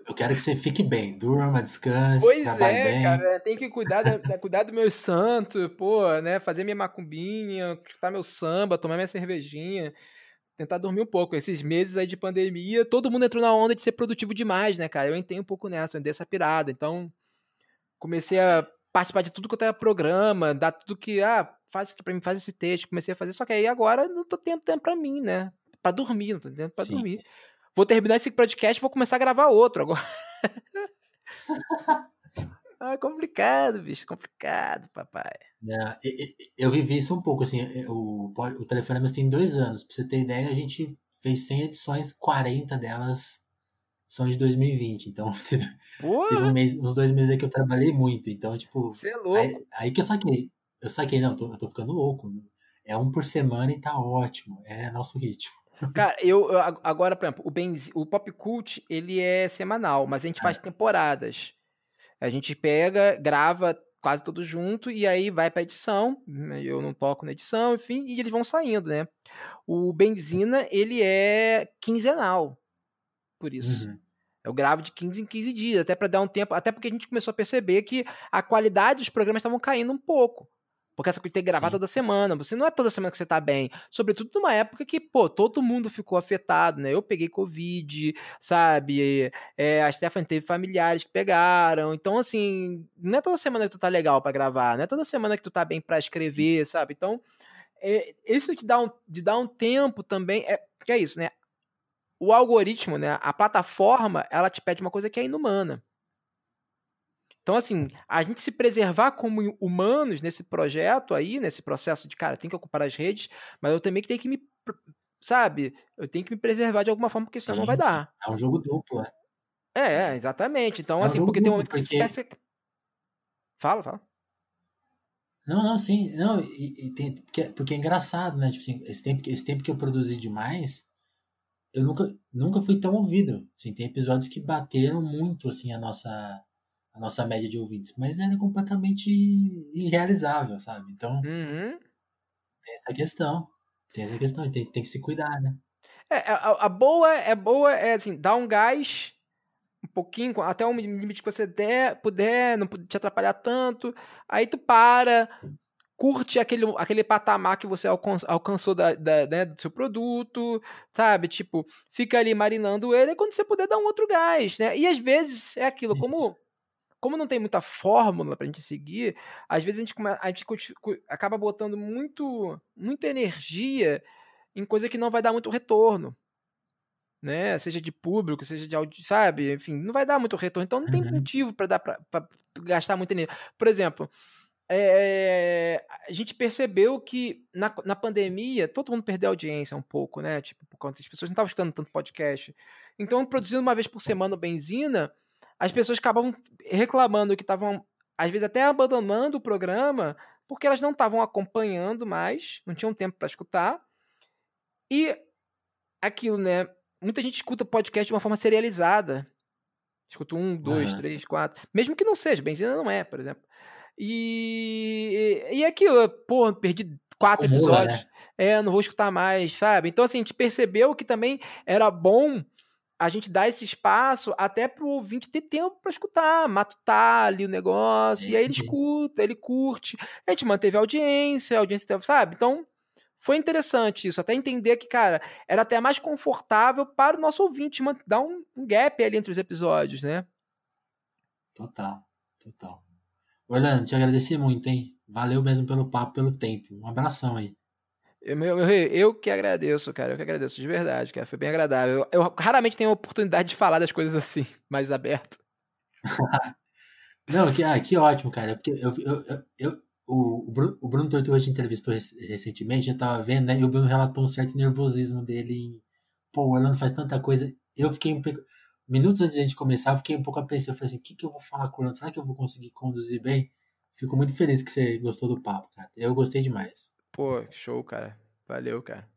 eu quero que você fique bem, durma, descanse, pois trabalhe é, bem. cara, tem que cuidar, da, cuidar do meu santo, pô, né? Fazer minha macumbinha, escutar meu samba, tomar minha cervejinha, tentar dormir um pouco. Esses meses aí de pandemia, todo mundo entrou na onda de ser produtivo demais, né, cara? Eu entrei um pouco nessa, eu dei essa pirada. Então, comecei a participar de tudo quanto é programa, dar tudo que, ah, faz aqui pra mim, faz esse texto. Comecei a fazer, só que aí agora não tô tendo tempo pra mim, né? Pra dormir, não tô tendo tempo pra Sim. dormir. Vou terminar esse podcast e vou começar a gravar outro agora. (laughs) ah, complicado, bicho, complicado, papai. É, eu vivi isso um pouco, assim, o, o Telefonemas tem dois anos, pra você ter ideia, a gente fez 100 edições, 40 delas são de 2020, então (laughs) teve, teve um mês, uns dois meses aí que eu trabalhei muito, então, tipo, Você é louco. Aí, aí que eu saquei, eu saquei, não, eu tô, eu tô ficando louco, né? é um por semana e tá ótimo, é nosso ritmo. (laughs) Cara, eu, eu, agora, por exemplo, o, Benz, o Pop Cult, ele é semanal, mas a gente faz temporadas. A gente pega, grava quase tudo junto e aí vai pra edição. Eu não toco na edição, enfim, e eles vão saindo, né? O Benzina, ele é quinzenal. Por isso. Uhum. Eu gravo de 15 em 15 dias, até para dar um tempo, até porque a gente começou a perceber que a qualidade dos programas estavam caindo um pouco. Porque essa coisa ter que gravar Sim. toda semana. Você não é toda semana que você tá bem. Sobretudo numa época que, pô, todo mundo ficou afetado, né? Eu peguei Covid, sabe? É, a Stephanie teve familiares que pegaram. Então, assim, não é toda semana que tu tá legal para gravar. Não é toda semana que tu tá bem para escrever, sabe? Então, é, isso de dar um, de dar um tempo também. É, que é isso, né? O algoritmo, né? A plataforma, ela te pede uma coisa que é inumana. Então, assim, a gente se preservar como humanos nesse projeto aí, nesse processo de, cara, tem que ocupar as redes, mas eu também tenho que me, sabe, eu tenho que me preservar de alguma forma, porque senão sim, não vai dar. É um jogo duplo, é. É, exatamente. Então, é um assim, porque tem um momento que porque... você peça... Fala, fala. Não, não, sim. Não, e, e tem, porque, porque é engraçado, né? Tipo assim, esse tempo, esse tempo que eu produzi demais, eu nunca, nunca fui tão ouvido. Assim, tem episódios que bateram muito, assim, a nossa a nossa média de ouvintes, mas era completamente irrealizável, sabe? Então, uhum. tem essa questão. Tem essa questão, tem, tem que se cuidar, né? É, a, a, boa é boa, é assim, dar um gás um pouquinho, até um limite que você der, puder, não te atrapalhar tanto, aí tu para, curte aquele, aquele patamar que você alcançou da, da, né, do seu produto, sabe? Tipo, fica ali marinando ele, e quando você puder dar um outro gás, né? E às vezes é aquilo, Isso. como como não tem muita fórmula pra gente seguir, às vezes a gente, a gente acaba botando muito, muita energia em coisa que não vai dar muito retorno. Né? Seja de público, seja de áudio, sabe? Enfim, não vai dar muito retorno. Então não tem uhum. motivo para dar pra, pra, gastar muita energia. Por exemplo, é, a gente percebeu que na, na pandemia todo mundo perdeu audiência um pouco, né? Tipo, por conta das pessoas não estavam escutando tanto podcast. Então, produzindo uma vez por semana benzina, as pessoas acabavam reclamando que estavam, às vezes, até abandonando o programa porque elas não estavam acompanhando mais, não tinham tempo para escutar. E aquilo, né? Muita gente escuta podcast de uma forma serializada. Escuta um, dois, uhum. três, quatro. Mesmo que não seja, benzina não é, por exemplo. E, e, e aquilo, pô, perdi quatro Acumula, episódios. Né? é, não vou escutar mais, sabe? Então, assim, a gente percebeu que também era bom a gente dar esse espaço até pro ouvinte ter tempo para escutar, matutar ali o negócio, é e aí ele escuta, ele curte, a gente manteve a audiência, a audiência, sabe? Então, foi interessante isso, até entender que, cara, era até mais confortável para o nosso ouvinte dar um, um gap ali entre os episódios, né? Total, total. Orlando, te agradecer muito, hein? Valeu mesmo pelo papo, pelo tempo. Um abração aí. Eu, eu que agradeço, cara. Eu que agradeço de verdade, cara. Foi bem agradável. Eu, eu raramente tenho a oportunidade de falar das coisas assim, (laughs) mais aberto. (laughs) Não, que, ah, que ótimo, cara. Eu, eu, eu, eu, o, Bruno, o Bruno Tortura entrevistou recentemente, eu tava vendo, né? E o Bruno relatou um certo nervosismo dele. Em, Pô, o Orlando faz tanta coisa. Eu fiquei um. Minutos antes de a gente começar, eu fiquei um pouco apreensivo. Eu falei assim: o que, que eu vou falar com o Orlando? Será que eu vou conseguir conduzir bem? Fico muito feliz que você gostou do papo, cara. Eu gostei demais. Pô, show, cara. Valeu, cara.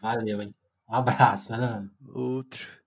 Valeu, hein? Um abraço, Orlando. Outro.